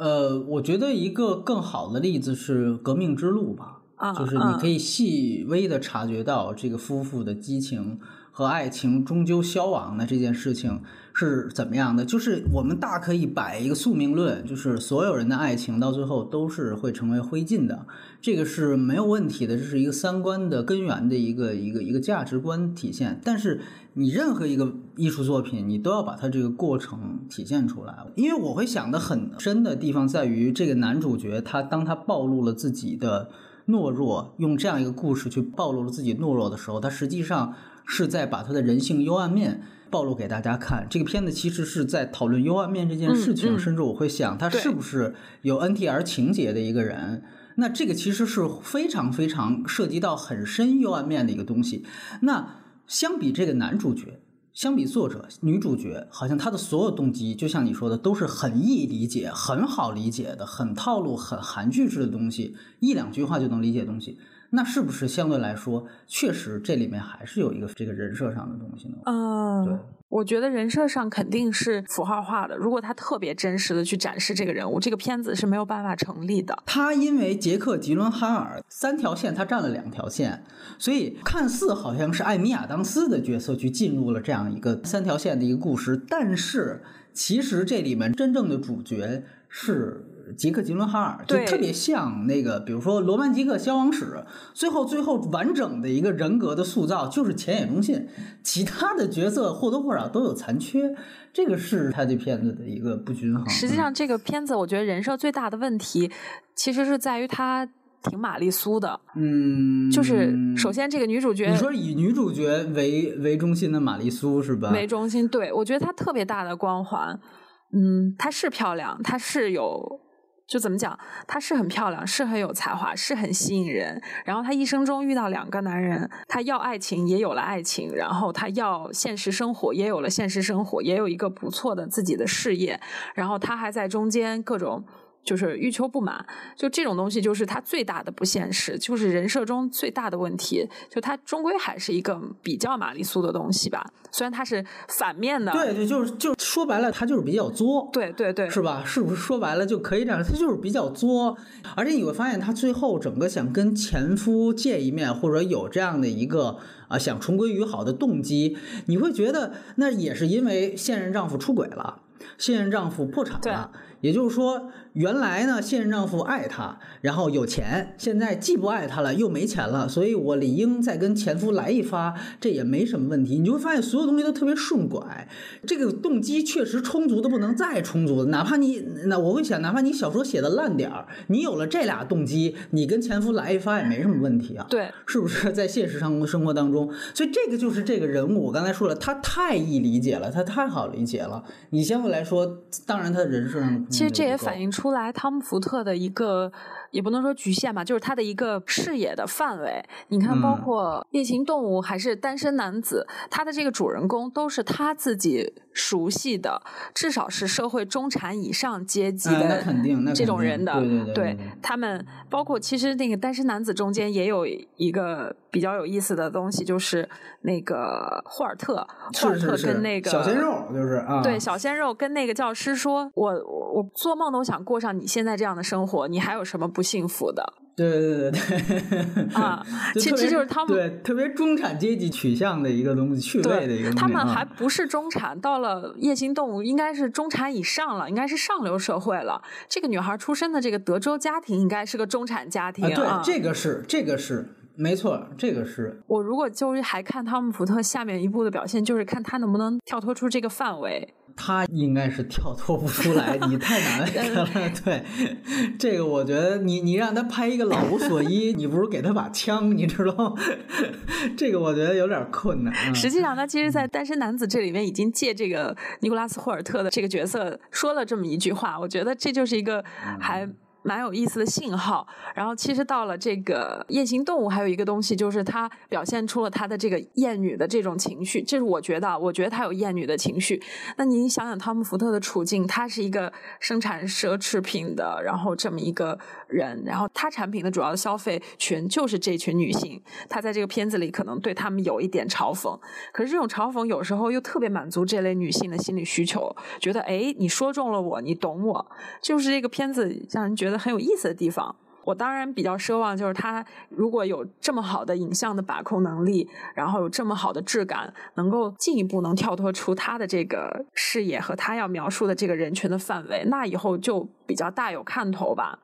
呃，我觉得一个更好的例子是《革命之路》吧，就是你可以细微的察觉到这个夫妇的激情和爱情终究消亡的这件事情是怎么样的。就是我们大可以摆一个宿命论，就是所有人的爱情到最后都是会成为灰烬的，这个是没有问题的，这是一个三观的根源的一个一个一个价值观体现。但是。你任何一个艺术作品，你都要把它这个过程体现出来。因为我会想的很深的地方在于，这个男主角他当他暴露了自己的懦弱，用这样一个故事去暴露了自己懦弱的时候，他实际上是在把他的人性幽暗面暴露给大家看。这个片子其实是在讨论幽暗面这件事情，甚至我会想，他是不是有 NTR 情节的一个人？那这个其实是非常非常涉及到很深幽暗面的一个东西。那。相比这个男主角，相比作者，女主角好像她的所有动机，就像你说的，都是很易理解、很好理解的、很套路、很韩剧式的东西，一两句话就能理解东西。那是不是相对来说，确实这里面还是有一个这个人设上的东西呢？嗯，对。我觉得人设上肯定是符号化的。如果他特别真实的去展示这个人物，这个片子是没有办法成立的。他因为杰克·吉伦哈尔三条线，他占了两条线，所以看似好像是艾米亚当斯的角色去进入了这样一个三条线的一个故事，但是其实这里面真正的主角是。杰克·吉伦哈尔就特别像那个，比如说《罗曼吉克消亡史》，最后最后完整的一个人格的塑造就是前野忠信，其他的角色或多或少都有残缺，这个是他这片子的一个不均衡。实际上，这个片子我觉得人设最大的问题，其实是在于他挺玛丽苏的。嗯，就是首先这个女主角，你说以女主角为为中心的玛丽苏是吧？为中心，对我觉得她特别大的光环。嗯，她是漂亮，她是有。就怎么讲，她是很漂亮，是很有才华，是很吸引人。然后她一生中遇到两个男人，她要爱情也有了爱情，然后她要现实生活也有了现实生活，也有一个不错的自己的事业。然后她还在中间各种。就是欲求不满，就这种东西，就是他最大的不现实，就是人设中最大的问题。就他终归还是一个比较玛丽苏的东西吧，虽然他是反面的。对对，就是就说白了，他就是比较作。对对对，是吧？是不是说白了就可以这样？他就是比较作，而且你会发现，他最后整个想跟前夫见一面，或者有这样的一个啊想重归于好的动机，你会觉得那也是因为现任丈夫出轨了，现任丈夫破产了。也就是说，原来呢，现任丈夫爱她，然后有钱，现在既不爱她了，又没钱了，所以我理应再跟前夫来一发，这也没什么问题。你就会发现，所有东西都特别顺拐，这个动机确实充足的不能再充足了。哪怕你那我会想，哪怕你小说写的烂点儿，你有了这俩动机，你跟前夫来一发也没什么问题啊。对，是不是在现实生生活当中？所以这个就是这个人物，我刚才说了，他太易理解了，他太好理解了。你相对来说，当然他的人设上。其实这也反映出来汤姆·福特的一个。也不能说局限吧，就是他的一个视野的范围。你看，包括《夜行动物》还是《单身男子》，他的这个主人公都是他自己熟悉的，至少是社会中产以上阶级的这种人的。对对，他们包括其实那个《单身男子》中间也有一个比较有意思的东西，就是那个霍尔特，霍尔特跟那个小鲜肉就是啊，对小鲜肉跟那个教师说：“我我做梦都想过上你现在这样的生活，你还有什么不幸福的？对对对对 啊，其实就是他们对特别中产阶级取向的一个东西，趣味的一个。他们还不是中产，到了夜行动物应该是中产以上了，应该是上流社会了。这个女孩出身的这个德州家庭应该是个中产家庭。对，这个是这个是没错，这个是。我如果就是还看汤姆福特下面一部的表现，就是看他能不能跳脱出这个范围。他应该是跳脱不出来，你太难了。对，这个我觉得你你让他拍一个老无所依，你不如给他把枪，你知道吗？这个我觉得有点困难。实际上，他其实，在《单身男子》这里面已经借这个尼古拉斯霍尔特的这个角色说了这么一句话，我觉得这就是一个还。蛮有意思的信号，然后其实到了这个夜行动物，还有一个东西就是它表现出了它的这个厌女的这种情绪，这是我觉得，我觉得它有厌女的情绪。那您想想汤姆福特的处境，他是一个生产奢侈品的，然后这么一个人，然后他产品的主要的消费群就是这群女性，他在这个片子里可能对他们有一点嘲讽，可是这种嘲讽有时候又特别满足这类女性的心理需求，觉得哎，你说中了我，你懂我，就是这个片子让人觉得。很有意思的地方，我当然比较奢望，就是他如果有这么好的影像的把控能力，然后有这么好的质感，能够进一步能跳脱出他的这个视野和他要描述的这个人群的范围，那以后就比较大有看头吧。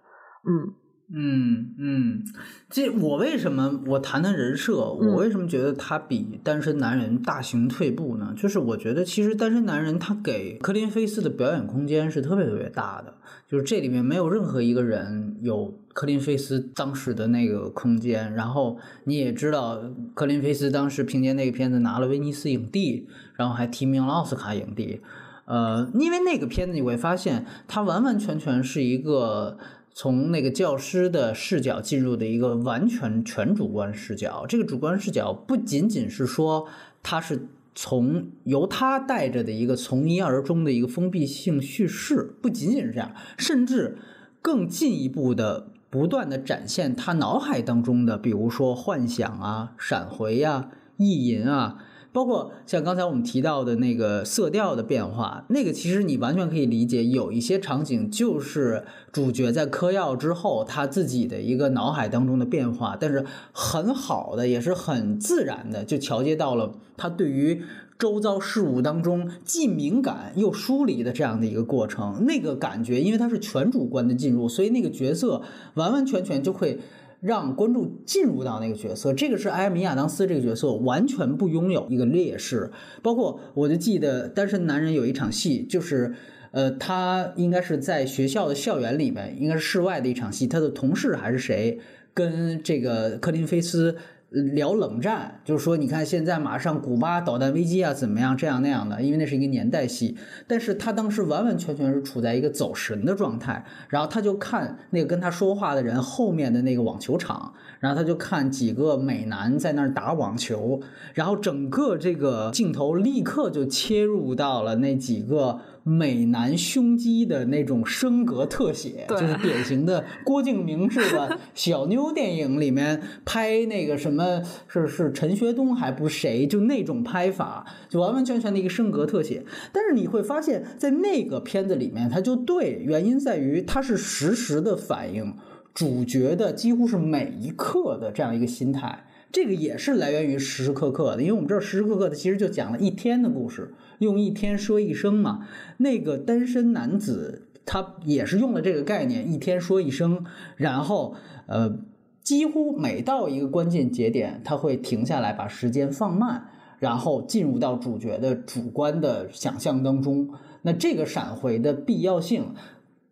嗯嗯嗯，这我为什么我谈谈人设？我为什么觉得他比单身男人大型退步呢？就是我觉得其实单身男人他给科林菲斯的表演空间是特别特别大的。就是这里面没有任何一个人有科林菲斯当时的那个空间，然后你也知道，科林菲斯当时凭借那个片子拿了威尼斯影帝，然后还提名了奥斯卡影帝。呃，因为那个片子你会发现，它完完全全是一个从那个教师的视角进入的一个完全全主观视角。这个主观视角不仅仅是说他是。从由他带着的一个从一而终的一个封闭性叙事，不仅仅是这样，甚至更进一步的不断的展现他脑海当中的，比如说幻想啊、闪回呀、意淫啊。包括像刚才我们提到的那个色调的变化，那个其实你完全可以理解，有一些场景就是主角在嗑药之后他自己的一个脑海当中的变化，但是很好的也是很自然的就桥接到了他对于周遭事物当中既敏感又疏离的这样的一个过程。那个感觉，因为他是全主观的进入，所以那个角色完完全全就会。让观众进入到那个角色，这个是艾米亚当斯这个角色完全不拥有一个劣势。包括我就记得《单身男人》有一场戏，就是呃，他应该是在学校的校园里面，应该是室外的一场戏，他的同事还是谁跟这个克林菲斯。聊冷战，就是说，你看现在马上古巴导弹危机啊，怎么样这样那样的？因为那是一个年代戏，但是他当时完完全全是处在一个走神的状态，然后他就看那个跟他说话的人后面的那个网球场，然后他就看几个美男在那儿打网球，然后整个这个镜头立刻就切入到了那几个。美男胸肌的那种升格特写，就是典型的郭敬明式的 小妞电影里面拍那个什么，是是陈学冬还不谁，就那种拍法，就完完全全的一个升格特写。但是你会发现在那个片子里面，它就对，原因在于它是实时的反映主角的几乎是每一刻的这样一个心态。这个也是来源于时时刻刻的，因为我们知道时时刻刻的其实就讲了一天的故事，用一天说一生嘛。那个单身男子他也是用了这个概念，一天说一生，然后呃，几乎每到一个关键节点，他会停下来把时间放慢，然后进入到主角的主观的想象当中。那这个闪回的必要性，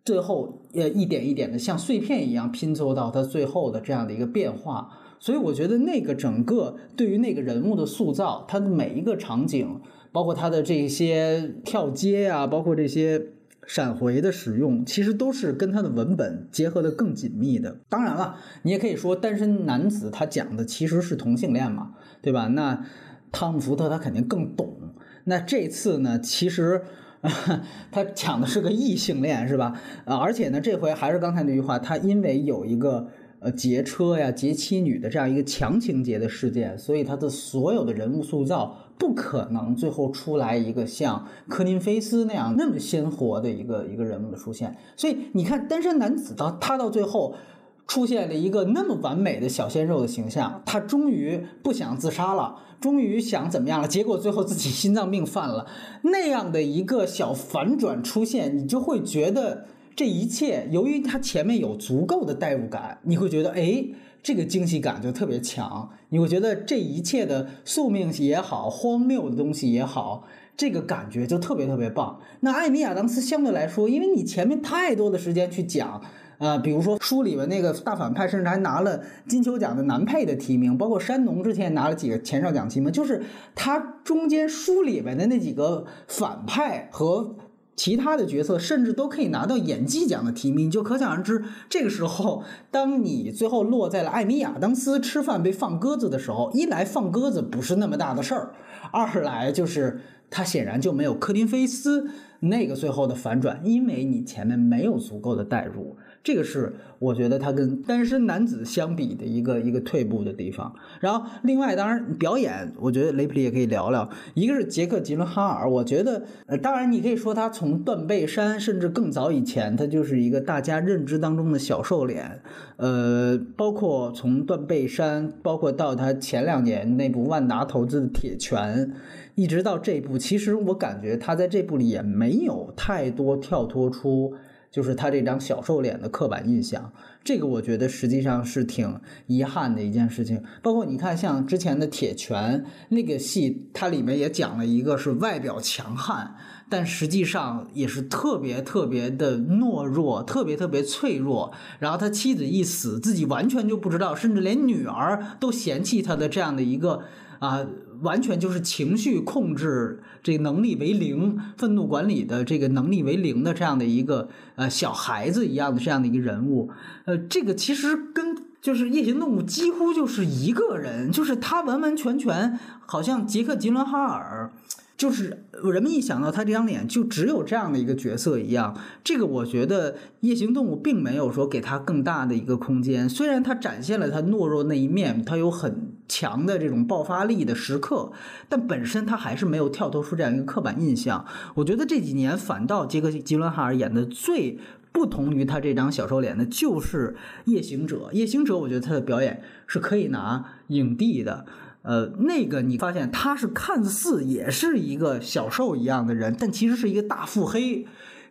最后呃一点一点的像碎片一样拼凑到他最后的这样的一个变化。所以我觉得那个整个对于那个人物的塑造，他的每一个场景，包括他的这些跳接啊，包括这些闪回的使用，其实都是跟他的文本结合的更紧密的。当然了，你也可以说单身男子他讲的其实是同性恋嘛，对吧？那汤姆福特他肯定更懂。那这次呢，其实 他讲的是个异性恋，是吧？啊，而且呢，这回还是刚才那句话，他因为有一个。呃劫车呀、劫妻女的这样一个强情节的事件，所以他的所有的人物塑造不可能最后出来一个像科林菲斯那样那么鲜活的一个一个人物的出现。所以你看，单身男子到他到最后。出现了一个那么完美的小鲜肉的形象，他终于不想自杀了，终于想怎么样了？结果最后自己心脏病犯了，那样的一个小反转出现，你就会觉得这一切，由于他前面有足够的代入感，你会觉得，哎，这个惊喜感就特别强。你会觉得这一切的宿命也好，荒谬的东西也好，这个感觉就特别特别棒。那艾米亚当斯相对来说，因为你前面太多的时间去讲。啊，比如说书里边那个大反派，甚至还拿了金球奖的男配的提名，包括山农之前也拿了几个前哨奖提名，就是他中间书里边的那几个反派和其他的角色，甚至都可以拿到演技奖的提名，就可想而知，这个时候，当你最后落在了艾米亚当斯吃饭被放鸽子的时候，一来放鸽子不是那么大的事儿，二来就是他显然就没有科林菲斯那个最后的反转，因为你前面没有足够的代入。这个是我觉得他跟单身男子相比的一个一个退步的地方。然后另外，当然表演，我觉得雷普利也可以聊聊。一个是杰克·吉伦哈尔，我觉得，呃，当然你可以说他从断背山甚至更早以前，他就是一个大家认知当中的小瘦脸。呃，包括从断背山，包括到他前两年那部万达投资的《铁拳》，一直到这部，其实我感觉他在这部里也没有太多跳脱出。就是他这张小瘦脸的刻板印象，这个我觉得实际上是挺遗憾的一件事情。包括你看，像之前的《铁拳》那个戏，它里面也讲了一个是外表强悍，但实际上也是特别特别的懦弱，特别特别脆弱。然后他妻子一死，自己完全就不知道，甚至连女儿都嫌弃他的这样的一个啊。完全就是情绪控制这能力为零，愤怒管理的这个能力为零的这样的一个呃小孩子一样的这样的一个人物，呃，这个其实跟就是夜行动物几乎就是一个人，就是他完完全全好像杰克吉伦哈尔。就是人们一想到他这张脸，就只有这样的一个角色一样。这个我觉得《夜行动物》并没有说给他更大的一个空间。虽然他展现了他懦弱那一面，他有很强的这种爆发力的时刻，但本身他还是没有跳脱出这样一个刻板印象。我觉得这几年反倒杰克·吉伦哈尔演的最不同于他这张小瘦脸的，就是《夜行者》。《夜行者》我觉得他的表演是可以拿影帝的。呃，那个你发现他是看似也是一个小瘦一样的人，但其实是一个大腹黑。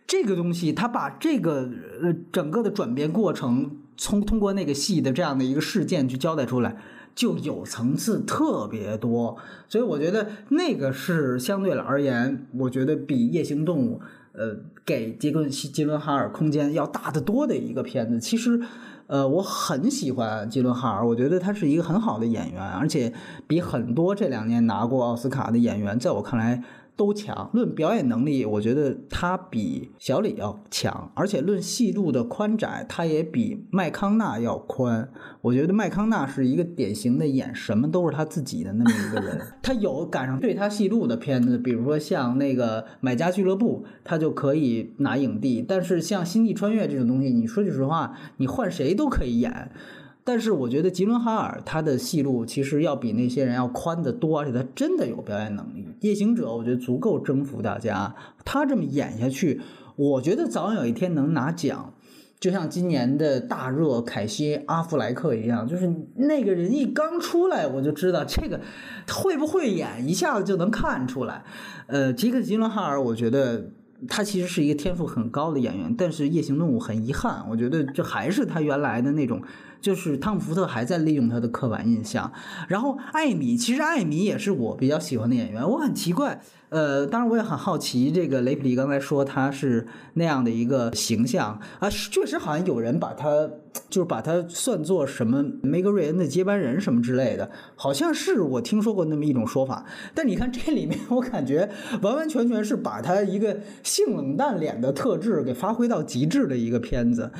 这个东西，他把这个呃整个的转变过程，从通过那个戏的这样的一个事件去交代出来，就有层次特别多。所以我觉得那个是相对而言，我觉得比《夜行动物》呃给杰克·杰伦哈尔空间要大得多的一个片子。其实。呃，我很喜欢杰伦哈尔，我觉得他是一个很好的演员，而且比很多这两年拿过奥斯卡的演员，在我看来。都强，论表演能力，我觉得他比小李要强，而且论戏路的宽窄，他也比麦康纳要宽。我觉得麦康纳是一个典型的演什么都是他自己的那么一个人。他有赶上对他戏路的片子，比如说像那个《买家俱乐部》，他就可以拿影帝。但是像《星际穿越》这种东西，你说句实话，你换谁都可以演。但是我觉得吉伦哈尔他的戏路其实要比那些人要宽得多，而且他真的有表演能力。夜行者我觉得足够征服大家，他这么演下去，我觉得早晚有一天能拿奖。就像今年的大热凯西阿弗莱克一样，就是那个人一刚出来，我就知道这个会不会演，一下子就能看出来。呃，杰克吉伦哈尔，我觉得他其实是一个天赋很高的演员，但是夜行动物很遗憾，我觉得这还是他原来的那种。就是汤姆·福特还在利用他的刻板印象，然后艾米，其实艾米也是我比较喜欢的演员。我很奇怪，呃，当然我也很好奇，这个雷普利刚才说他是那样的一个形象啊，确实好像有人把他就是把他算作什么梅格瑞恩的接班人什么之类的，好像是我听说过那么一种说法。但你看这里面，我感觉完完全全是把他一个性冷淡脸的特质给发挥到极致的一个片子。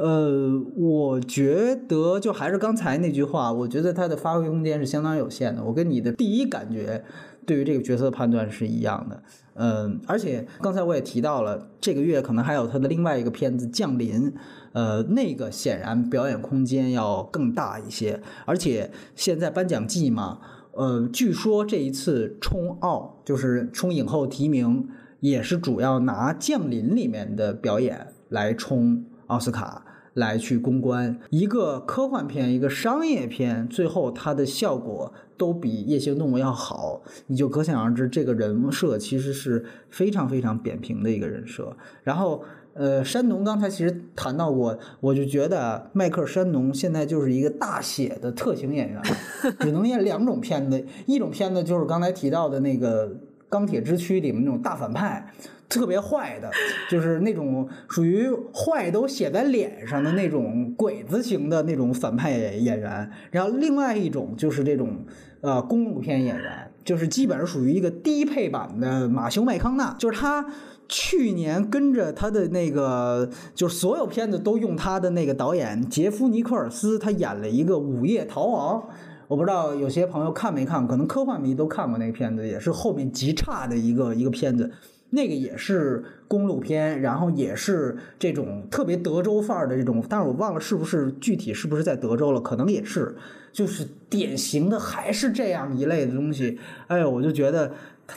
呃，我觉得就还是刚才那句话，我觉得它的发挥空间是相当有限的。我跟你的第一感觉。对于这个角色判断是一样的。嗯，而且刚才我也提到了，这个月可能还有他的另外一个片子《降临》，呃，那个显然表演空间要更大一些。而且现在颁奖季嘛，呃，据说这一次冲奥就是冲影后提名，也是主要拿《降临》里面的表演来冲奥斯卡。来去公关一个科幻片，一个商业片，最后它的效果都比《夜行动物》要好，你就可想而知，这个人设其实是非常非常扁平的一个人设。然后，呃，山农刚才其实谈到过，我就觉得迈克尔·山农现在就是一个大写的特型演员，只能演两种片子，一种片子就是刚才提到的那个《钢铁之躯》里面那种大反派。特别坏的，就是那种属于坏都写在脸上的那种鬼子型的那种反派演员。然后另外一种就是这种呃公路片演员，就是基本上属于一个低配版的马修麦康纳。就是他去年跟着他的那个，就是所有片子都用他的那个导演杰夫尼克尔斯，他演了一个《午夜逃亡》。我不知道有些朋友看没看，可能科幻迷都看过那个片子，也是后面极差的一个一个片子。那个也是公路片，然后也是这种特别德州范儿的这种，但是我忘了是不是具体是不是在德州了，可能也是，就是典型的还是这样一类的东西。哎呦，我就觉得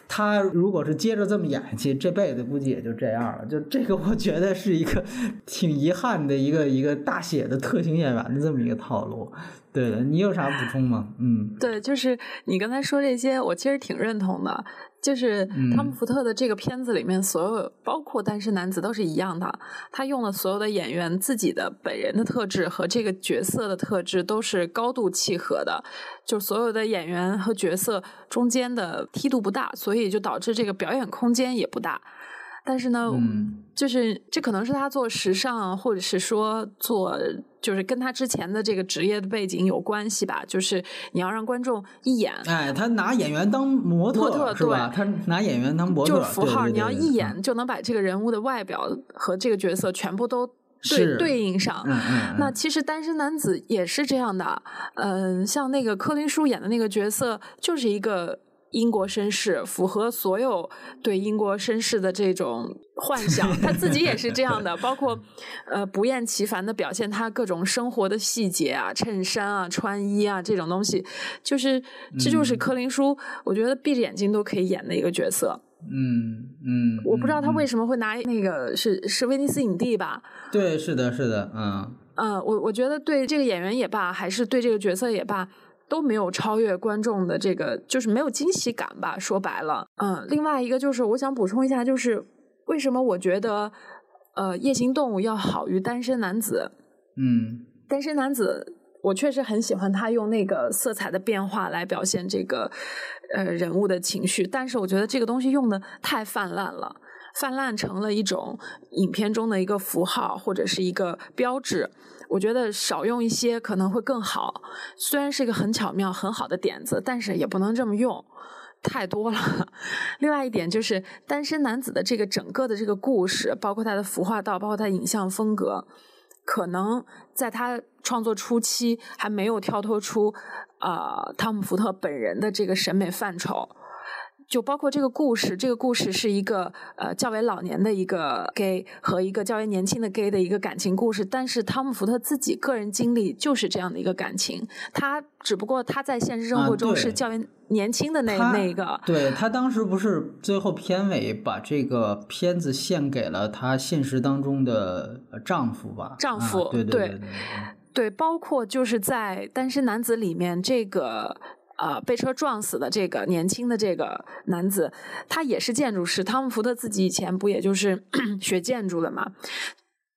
他如果是接着这么演下去，这辈子估计也就这样了。就这个，我觉得是一个 挺遗憾的一个一个大写的特型演员的这么一个套路。对的，你有啥补充吗？嗯，对，就是你刚才说这些，我其实挺认同的。就是汤姆福特的这个片子里面，所有包括单身男子都是一样的。他用了所有的演员自己的本人的特质和这个角色的特质都是高度契合的，就所有的演员和角色中间的梯度不大，所以就导致这个表演空间也不大。但是呢，就是这可能是他做时尚，或者是说做，就是跟他之前的这个职业的背景有关系吧。就是你要让观众一眼，哎，他拿演员当模特是吧？他拿演员当模特，就是符号，你要一眼就能把这个人物的外表和这个角色全部都对对应上。那其实单身男子也是这样的，嗯，像那个柯林叔演的那个角色就是一个。英国绅士符合所有对英国绅士的这种幻想，他自己也是这样的，包括呃不厌其烦的表现他各种生活的细节啊，衬衫啊，穿衣啊这种东西，就是这就是柯林叔，我觉得闭着眼睛都可以演的一个角色。嗯嗯，我不知道他为什么会拿那个是是威尼斯影帝吧？对，是的，是的，嗯嗯，我我觉得对这个演员也罢，还是对这个角色也罢。都没有超越观众的这个，就是没有惊喜感吧。说白了，嗯，另外一个就是我想补充一下，就是为什么我觉得呃《夜行动物》要好于《单身男子》？嗯，《单身男子》我确实很喜欢他用那个色彩的变化来表现这个呃人物的情绪，但是我觉得这个东西用的太泛滥了，泛滥成了一种影片中的一个符号或者是一个标志。我觉得少用一些可能会更好，虽然是一个很巧妙、很好的点子，但是也不能这么用，太多了。另外一点就是单身男子的这个整个的这个故事，包括他的服化道，包括他影像风格，可能在他创作初期还没有跳脱出啊汤姆福特本人的这个审美范畴。就包括这个故事，这个故事是一个呃较为老年的一个 gay 和一个较为年轻的 gay 的一个感情故事，但是汤姆福特自己个人经历就是这样的一个感情，他只不过他在现实生活中是较为年轻的那那个，对他当时不是最后片尾把这个片子献给了他现实当中的丈夫吧？丈夫，对对对对，包括就是在单身男子里面这个。呃，被车撞死的这个年轻的这个男子，他也是建筑师。汤姆福特自己以前不也就是 学建筑的嘛？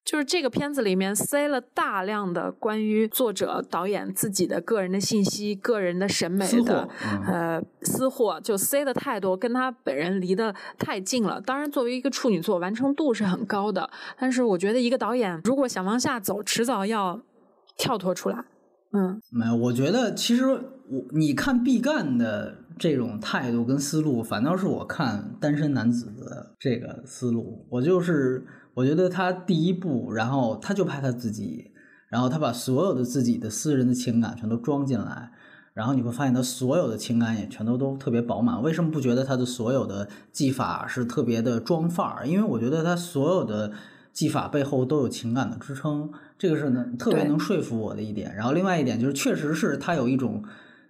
就是这个片子里面塞了大量的关于作者、导演自己的个人的信息、个人的审美的呃私货，就塞的太多，跟他本人离得太近了。当然，作为一个处女座，完成度是很高的。但是，我觉得一个导演如果想往下走，迟早要跳脱出来。嗯，没有，我觉得其实我你看毕赣的这种态度跟思路，反倒是我看单身男子的这个思路。我就是我觉得他第一步，然后他就拍他自己，然后他把所有的自己的私人的情感全都装进来，然后你会发现他所有的情感也全都都特别饱满。为什么不觉得他的所有的技法是特别的装范儿？因为我觉得他所有的技法背后都有情感的支撑，这个是能特别能说服我的一点。然后另外一点就是，确实是他有一种。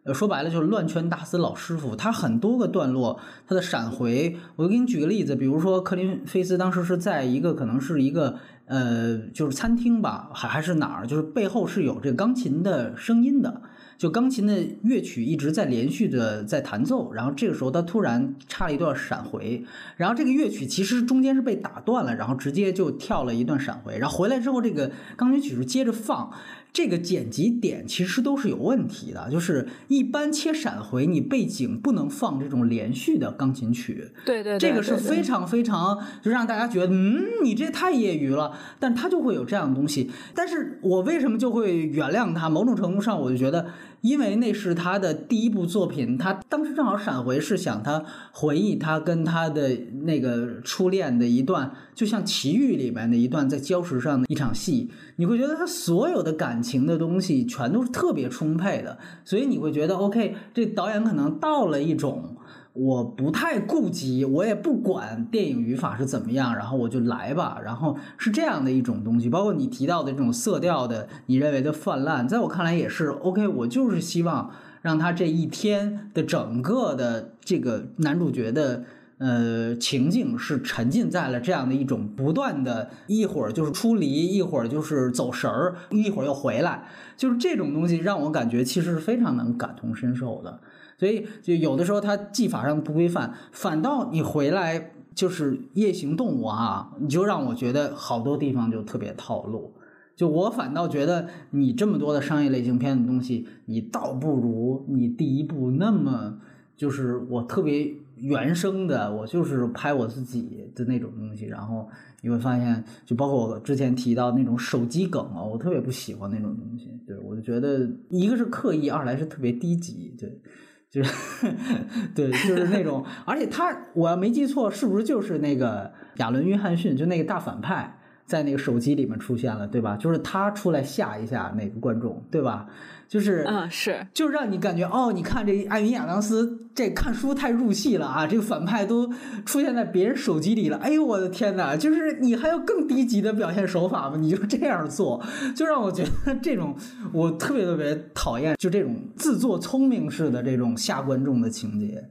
呃，说白了就是乱拳打死老师傅。他很多个段落，他的闪回，我就给你举个例子，比如说克林菲斯当时是在一个可能是一个呃，就是餐厅吧，还还是哪儿，就是背后是有这个钢琴的声音的，就钢琴的乐曲一直在连续的在弹奏，然后这个时候他突然插了一段闪回，然后这个乐曲其实中间是被打断了，然后直接就跳了一段闪回，然后回来之后这个钢琴曲是接着放。这个剪辑点其实都是有问题的，就是一般切闪回，你背景不能放这种连续的钢琴曲。对对，这个是非常非常就让大家觉得，嗯，你这太业余了。但他就会有这样的东西。但是我为什么就会原谅他？某种程度上，我就觉得。因为那是他的第一部作品，他当时正好闪回是想他回忆他跟他的那个初恋的一段，就像《奇遇》里面的一段在礁石上的一场戏，你会觉得他所有的感情的东西全都是特别充沛的，所以你会觉得 OK，这导演可能到了一种。我不太顾及，我也不管电影语法是怎么样，然后我就来吧。然后是这样的一种东西，包括你提到的这种色调的，你认为的泛滥，在我看来也是 OK。我就是希望让他这一天的整个的这个男主角的呃情境是沉浸在了这样的一种不断的，一会儿就是出离，一会儿就是走神儿，一会儿又回来，就是这种东西让我感觉其实是非常能感同身受的。所以，就有的时候它技法上不规范，反倒你回来就是夜行动物啊，你就让我觉得好多地方就特别套路。就我反倒觉得你这么多的商业类型片的东西，你倒不如你第一部那么就是我特别原生的，我就是拍我自己的那种东西。然后你会发现，就包括我之前提到那种手机梗啊，我特别不喜欢那种东西。对我就觉得一个是刻意，二来是特别低级。对。就是，对，就是那种，而且他，我要没记错，是不是就是那个亚伦·约翰逊，就那个大反派，在那个手机里面出现了，对吧？就是他出来吓一吓那个观众，对吧？就是，嗯，是，就让你感觉哦，你看这艾米亚当斯这看书太入戏了啊！这个反派都出现在别人手机里了，哎呦我的天哪！就是你还有更低级的表现手法吗？你就这样做，就让我觉得这种我特别特别讨厌，就这种自作聪明式的这种吓观众的情节。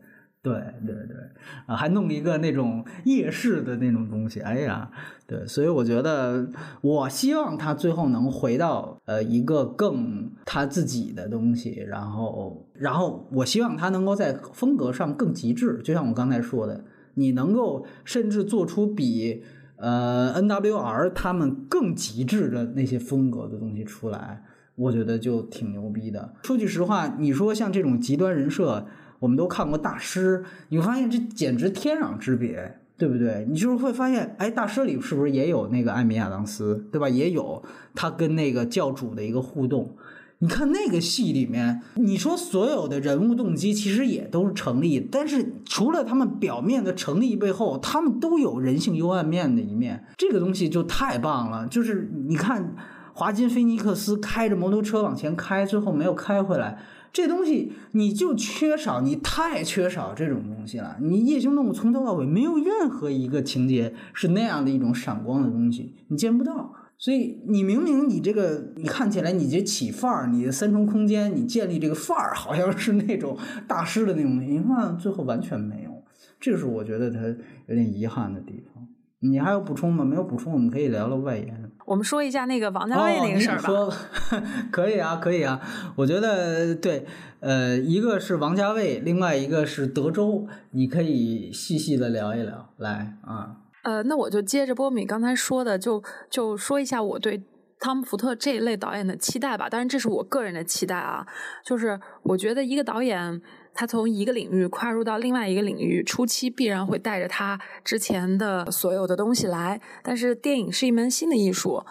对对对，啊，还弄一个那种夜市的那种东西，哎呀，对，所以我觉得，我希望他最后能回到呃一个更他自己的东西，然后，然后我希望他能够在风格上更极致，就像我刚才说的，你能够甚至做出比呃 N W R 他们更极致的那些风格的东西出来，我觉得就挺牛逼的。说句实话，你说像这种极端人设。我们都看过大师，你会发现这简直天壤之别，对不对？你就是会发现，哎，大师里是不是也有那个艾米亚当斯，对吧？也有他跟那个教主的一个互动。你看那个戏里面，你说所有的人物动机其实也都是成立，但是除了他们表面的成立背后，他们都有人性幽暗面的一面。这个东西就太棒了。就是你看，华金菲尼克斯开着摩托车往前开，最后没有开回来。这东西你就缺少，你太缺少这种东西了。你夜行动物从头到尾没有任何一个情节是那样的一种闪光的东西，你见不到。所以你明明你这个你看起来你这起范儿，你的三重空间你建立这个范儿好像是那种大师的那种，你看最后完全没有，这是我觉得他有点遗憾的地方。你还有补充吗？没有补充，我们可以聊聊外延。我们说一下那个王家卫那个事儿吧。说 可以啊，可以啊。我觉得对，呃，一个是王家卫，另外一个是德州，你可以细细的聊一聊。来啊，呃，那我就接着波米刚才说的，就就说一下我对汤姆福特这一类导演的期待吧。当然，这是我个人的期待啊，就是我觉得一个导演。他从一个领域跨入到另外一个领域，初期必然会带着他之前的所有的东西来。但是电影是一门新的艺术，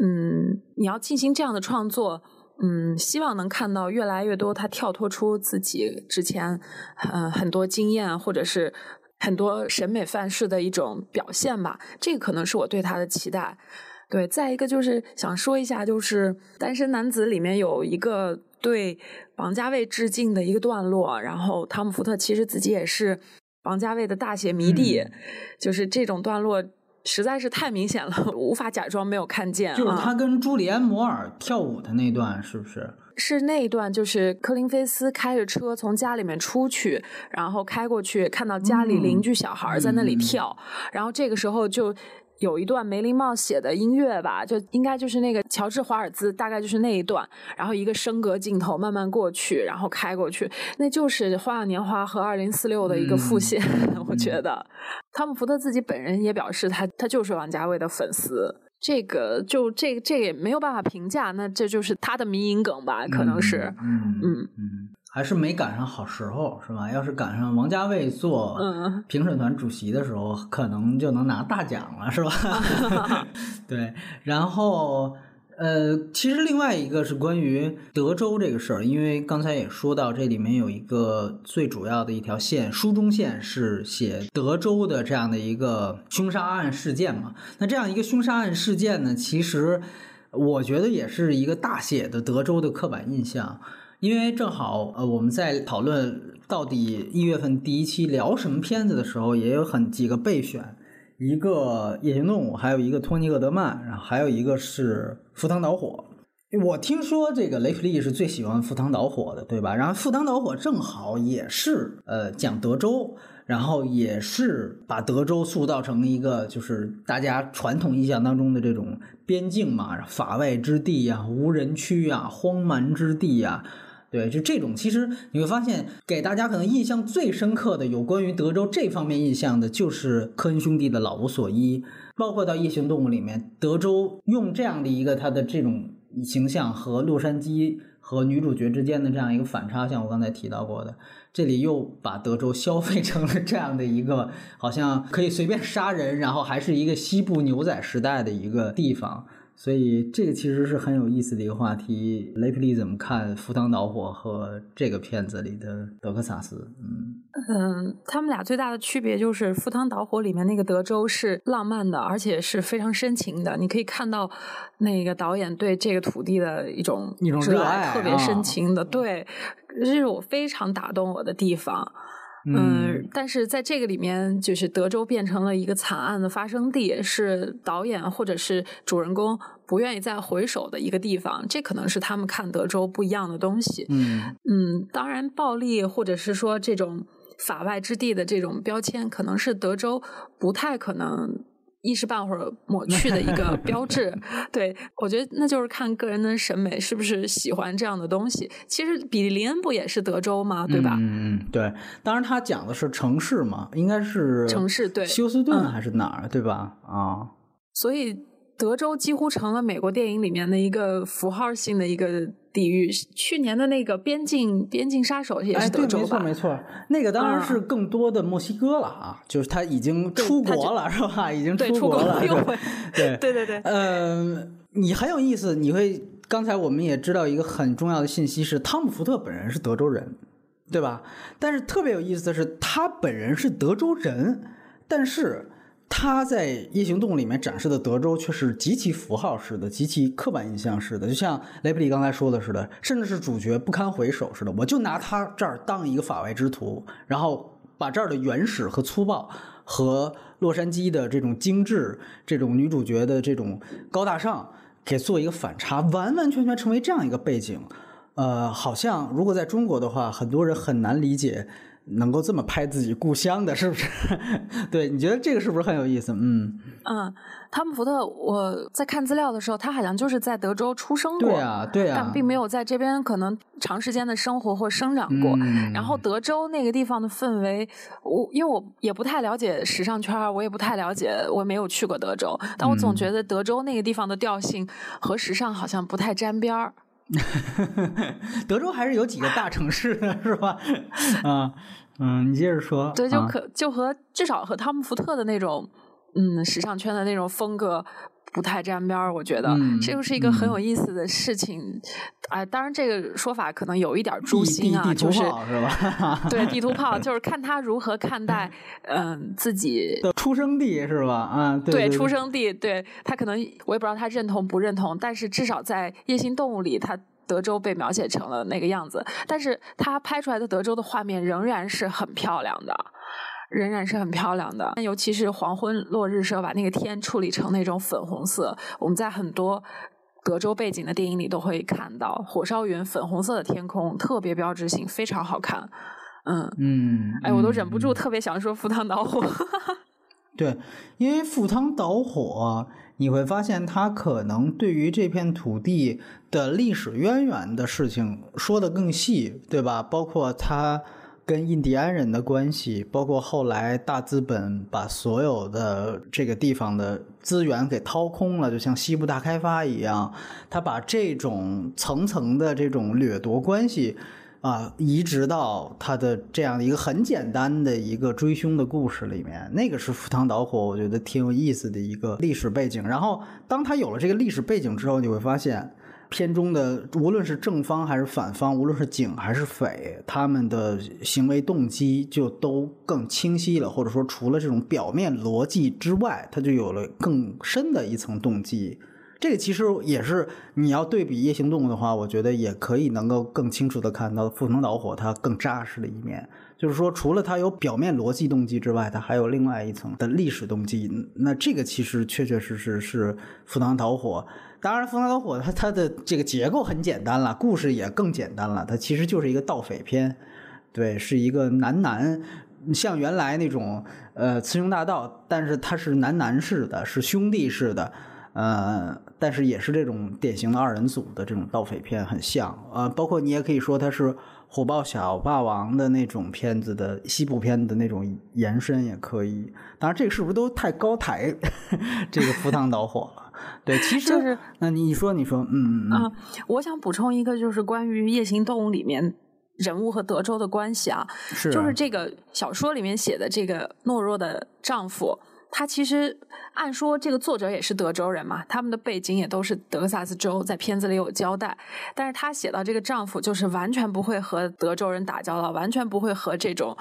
嗯，你要进行这样的创作，嗯，希望能看到越来越多他跳脱出自己之前，嗯，很多经验或者是很多审美范式的一种表现吧。这个可能是我对他的期待。对，再一个就是想说一下，就是《单身男子》里面有一个对王家卫致敬的一个段落，然后汤姆·福特其实自己也是王家卫的大写迷弟，就是这种段落实在是太明显了，无法假装没有看见。就是他跟朱莉安·摩尔跳舞的那段，是不是？是那一段，就是柯林菲斯开着车从家里面出去，然后开过去，看到家里邻居小孩在那里跳，然后这个时候就。有一段梅林茂写的音乐吧，就应该就是那个乔治华尔兹，大概就是那一段，然后一个升格镜头慢慢过去，然后开过去，那就是《花样年华》和《二零四六》的一个复现。我觉得汤姆福特自己本人也表示，他他就是王家卫的粉丝。这个就这这也没有办法评价，那这就是他的迷影梗吧？可能是，嗯嗯嗯。还是没赶上好时候，是吧？要是赶上王家卫做评审团主席的时候，可能就能拿大奖了，是吧？对。然后，呃，其实另外一个是关于德州这个事儿，因为刚才也说到，这里面有一个最主要的一条线，书中线是写德州的这样的一个凶杀案事件嘛。那这样一个凶杀案事件呢，其实我觉得也是一个大写的德州的刻板印象。因为正好，呃，我们在讨论到底一月份第一期聊什么片子的时候，也有很几个备选，一个《夜行动物》，还有一个托尼·厄德曼，然后还有一个是《赴汤蹈火》。我听说这个雷弗利是最喜欢《赴汤蹈火》的，对吧？然后《赴汤蹈火》正好也是呃讲德州，然后也是把德州塑造成一个就是大家传统印象当中的这种边境嘛，法外之地呀、无人区呀、荒蛮之地呀。对，就这种，其实你会发现，给大家可能印象最深刻的有关于德州这方面印象的，就是科恩兄弟的《老无所依》，包括到《夜行动物》里面，德州用这样的一个他的这种形象和洛杉矶和女主角之间的这样一个反差，像我刚才提到过的，这里又把德州消费成了这样的一个，好像可以随便杀人，然后还是一个西部牛仔时代的一个地方。所以这个其实是很有意思的一个话题。雷普利怎么看《赴汤蹈火》和这个片子里的德克萨斯？嗯嗯，他们俩最大的区别就是《赴汤蹈火》里面那个德州是浪漫的，而且是非常深情的。你可以看到那个导演对这个土地的一种一种热爱，特别深情的。对，这是我非常打动我的地方。嗯，但是在这个里面，就是德州变成了一个惨案的发生地，是导演或者是主人公不愿意再回首的一个地方。这可能是他们看德州不一样的东西。嗯嗯，当然，暴力或者是说这种法外之地的这种标签，可能是德州不太可能。一时半会儿抹去的一个 标志，对我觉得那就是看个人的审美是不是喜欢这样的东西。其实比利林恩不也是德州吗？对吧？嗯嗯，对。当然他讲的是城市嘛，应该是城市，对，休斯顿还是哪儿，对吧？啊，所以。德州几乎成了美国电影里面的一个符号性的一个地域。去年的那个边境边境杀手也是德州吧？没错，没错。那个当然是更多的墨西哥了啊，就是他已经出国了，是吧？已经出国了。对对 对对。嗯，你很有意思。你会刚才我们也知道一个很重要的信息是，汤姆·福特本人是德州人，对吧？但是特别有意思的是，他本人是德州人，但是。他在《夜行动物》里面展示的德州却是极其符号式的、极其刻板印象式的，就像雷普利刚才说的似的，甚至是主角不堪回首似的。我就拿他这儿当一个法外之徒，然后把这儿的原始和粗暴，和洛杉矶的这种精致、这种女主角的这种高大上，给做一个反差，完完全全成为这样一个背景。呃，好像如果在中国的话，很多人很难理解。能够这么拍自己故乡的，是不是？对，你觉得这个是不是很有意思？嗯嗯，汤姆福特，我在看资料的时候，他好像就是在德州出生过，对啊，对啊，但并没有在这边可能长时间的生活或生长过。然后德州那个地方的氛围，我因为我也不太了解时尚圈，我也不太了解，我没有去过德州，但我总觉得德州那个地方的调性和时尚好像不太沾边儿。德州还是有几个大城市的，是吧？啊，嗯，你接着说。对，就可就和至少和汤姆福特的那种，嗯，时尚圈的那种风格不太沾边儿，我觉得这个是一个很有意思的事情。啊，当然这个说法可能有一点诛心啊，就是是吧？对，地图炮就是看他如何看待嗯自己的出生地是吧？嗯，对，出生地，对他可能我也不知道他认同不认同，但是至少在《夜行动物》里，他德州被描写成了那个样子，但是他拍出来的德州的画面仍然是很漂亮的。仍然是很漂亮的，尤其是黄昏落日时候，把那个天处理成那种粉红色。我们在很多德州背景的电影里都会看到火烧云、粉红色的天空，特别标志性，非常好看。嗯嗯，哎，我都忍不住特别想说赴汤蹈火。对，因为赴汤蹈火，你会发现它可能对于这片土地的历史渊源的事情说的更细，对吧？包括他。跟印第安人的关系，包括后来大资本把所有的这个地方的资源给掏空了，就像西部大开发一样，他把这种层层的这种掠夺关系啊，移植到他的这样的一个很简单的一个追凶的故事里面，那个是赴汤蹈火，我觉得挺有意思的一个历史背景。然后，当他有了这个历史背景之后，你会发现。片中的无论是正方还是反方，无论是警还是匪，他们的行为动机就都更清晰了，或者说除了这种表面逻辑之外，它就有了更深的一层动机。这个其实也是你要对比《夜行动物》的话，我觉得也可以能够更清楚的看到《赴汤蹈火》它更扎实的一面。就是说，除了它有表面逻辑动机之外，它还有另外一层的历史动机。那这个其实确确实实是《赴汤蹈火》。当然，《赴汤蹈火》它它的这个结构很简单了，故事也更简单了。它其实就是一个盗匪片，对，是一个男男，像原来那种呃《雌雄大盗》，但是它是男男式的，是兄弟式的，呃，但是也是这种典型的二人组的这种盗匪片，很像。呃，包括你也可以说它是火爆小霸王的那种片子的西部片的那种延伸，也可以。当然，这个是不是都太高抬 这个《赴汤蹈火》了？对，其实就是，那你说，你说，嗯嗯啊，我想补充一个，就是关于《夜行动物》里面人物和德州的关系啊，是，就是这个小说里面写的这个懦弱的丈夫，他其实按说这个作者也是德州人嘛，他们的背景也都是德克萨斯州，在片子里有交代，但是他写到这个丈夫就是完全不会和德州人打交道，完全不会和这种。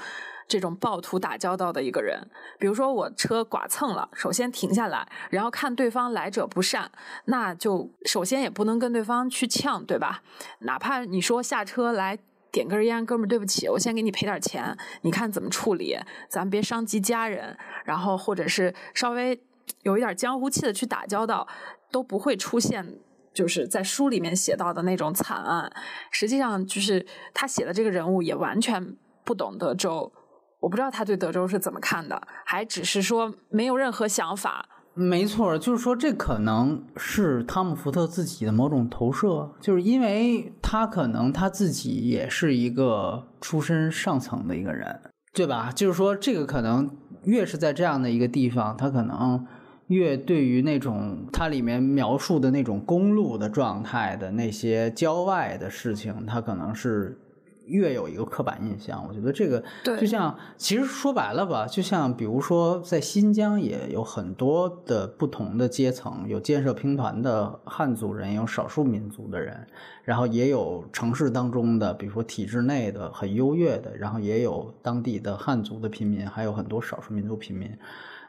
这种暴徒打交道的一个人，比如说我车剐蹭了，首先停下来，然后看对方来者不善，那就首先也不能跟对方去呛，对吧？哪怕你说下车来点根烟，哥们，对不起，我先给你赔点钱，你看怎么处理？咱别伤及家人，然后或者是稍微有一点江湖气的去打交道，都不会出现就是在书里面写到的那种惨案。实际上，就是他写的这个人物也完全不懂德州。我不知道他对德州是怎么看的，还只是说没有任何想法。没错，就是说这可能是汤姆·福特自己的某种投射，就是因为他可能他自己也是一个出身上层的一个人，对吧？就是说这个可能越是在这样的一个地方，他可能越对于那种它里面描述的那种公路的状态的那些郊外的事情，他可能是。越有一个刻板印象，我觉得这个就像，其实说白了吧，就像比如说在新疆也有很多的不同的阶层，有建设兵团的汉族人，有少数民族的人，然后也有城市当中的，比如说体制内的很优越的，然后也有当地的汉族的平民，还有很多少数民族平民，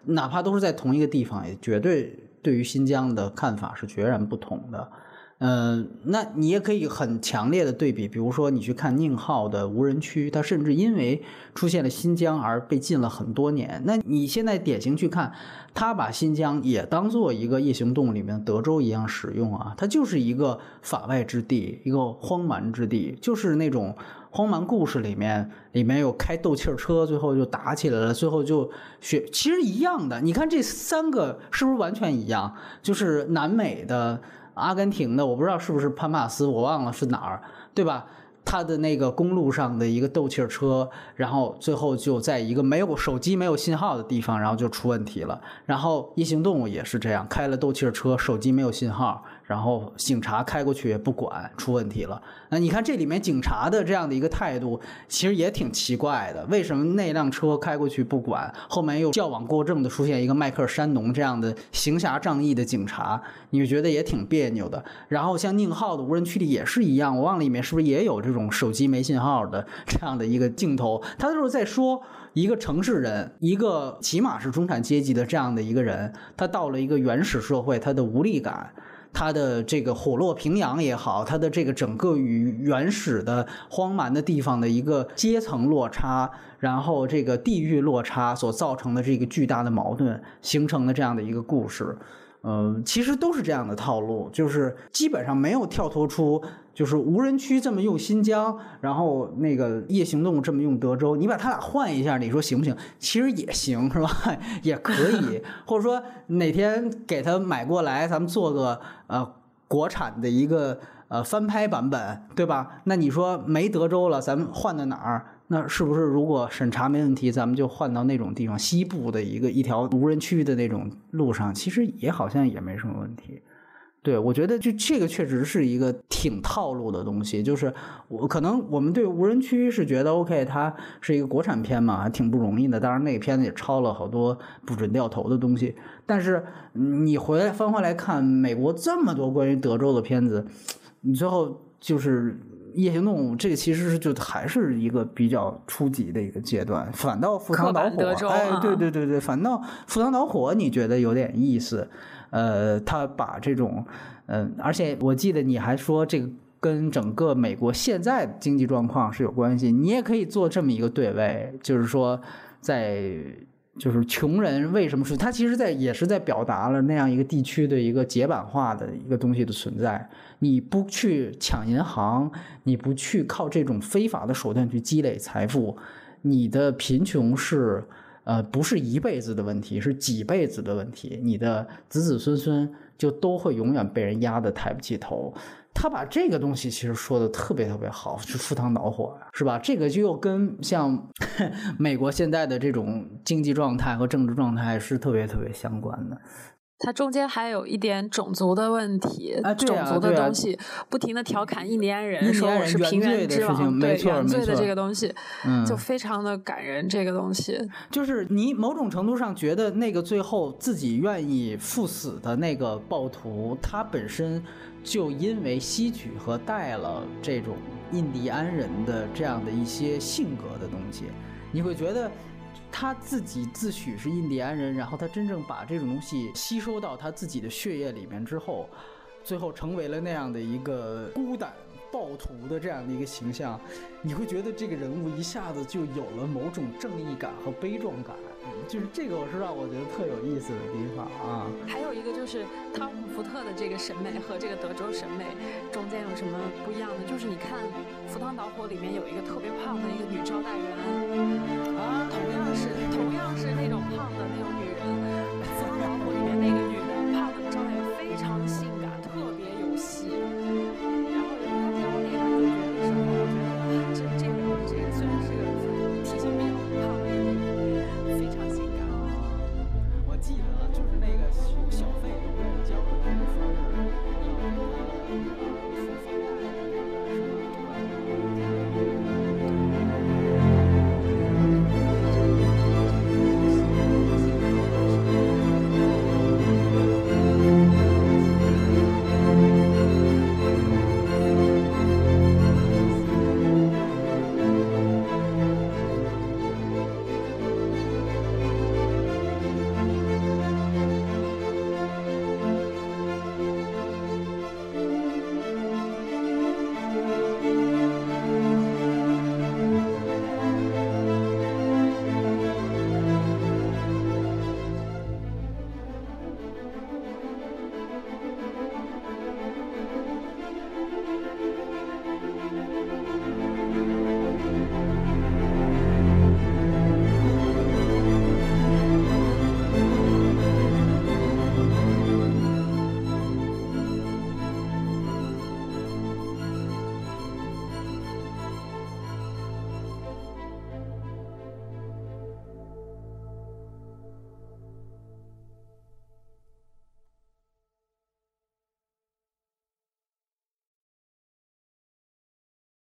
哪怕都是在同一个地方，也绝对对于新疆的看法是决然不同的。嗯，那你也可以很强烈的对比，比如说你去看宁浩的无人区，它甚至因为出现了新疆而被禁了很多年。那你现在典型去看，他把新疆也当做一个夜行动物里面德州一样使用啊，它就是一个法外之地，一个荒蛮之地，就是那种荒蛮故事里面里面有开斗气车，最后就打起来了，最后就学，其实一样的。你看这三个是不是完全一样？就是南美的。阿根廷的我不知道是不是潘帕斯，我忘了是哪儿，对吧？他的那个公路上的一个斗气车，然后最后就在一个没有手机、没有信号的地方，然后就出问题了。然后异形动物也是这样，开了斗气车，手机没有信号。然后警察开过去也不管，出问题了。那你看这里面警察的这样的一个态度，其实也挺奇怪的。为什么那辆车开过去不管，后面又矫枉过正的出现一个迈克尔山农这样的行侠仗义的警察，你就觉得也挺别扭的。然后像宁浩的无人区里也是一样，我忘了里面是不是也有这种手机没信号的这样的一个镜头，他就是在说一个城市人，一个起码是中产阶级的这样的一个人，他到了一个原始社会，他的无力感。它的这个火落平阳也好，它的这个整个与原始的荒蛮的地方的一个阶层落差，然后这个地域落差所造成的这个巨大的矛盾，形成的这样的一个故事。嗯，其实都是这样的套路，就是基本上没有跳脱出，就是无人区这么用新疆，然后那个夜行动物这么用德州，你把它俩换一下，你说行不行？其实也行，是吧？也可以，或者说哪天给他买过来，咱们做个呃国产的一个呃翻拍版本，对吧？那你说没德州了，咱们换到哪儿？那是不是如果审查没问题，咱们就换到那种地方，西部的一个一条无人区的那种路上，其实也好像也没什么问题。对我觉得就这个确实是一个挺套路的东西，就是我可能我们对无人区是觉得 OK，它是一个国产片嘛，还挺不容易的。当然那个片子也抄了好多不准掉头的东西，但是你回来翻回来看美国这么多关于德州的片子，你最后就是。夜行动物这个其实是就还是一个比较初级的一个阶段，反倒赴汤蹈火，哎，对对对对，反倒赴汤蹈火，你觉得有点意思？呃，他把这种，嗯，而且我记得你还说这个跟整个美国现在经济状况是有关系，你也可以做这么一个对位，就是说在。就是穷人为什么是？他其实，在也是在表达了那样一个地区的一个解版化的一个东西的存在。你不去抢银行，你不去靠这种非法的手段去积累财富，你的贫穷是呃不是一辈子的问题，是几辈子的问题。你的子子孙孙就都会永远被人压得抬不起头。他把这个东西其实说的特别特别好，是赴汤蹈火，是吧？这个就又跟像 美国现在的这种经济状态和政治状态是特别特别相关的。它中间还有一点种族的问题，种族的东西，不停的调侃印第安人，说我是平原之王，对原罪的这个东西，就非常的感人。这个东西就是你某种程度上觉得那个最后自己愿意赴死的那个暴徒，他本身。就因为吸取和带了这种印第安人的这样的一些性格的东西，你会觉得他自己自诩是印第安人，然后他真正把这种东西吸收到他自己的血液里面之后，最后成为了那样的一个孤胆暴徒的这样的一个形象，你会觉得这个人物一下子就有了某种正义感和悲壮感。就是这个，我是让我觉得特有意思的地方啊。还有一个就是汤姆福特的这个审美和这个德州审美中间有什么不一样的？就是你看《赴汤蹈火》里面有一个特别胖的一个女招待员，是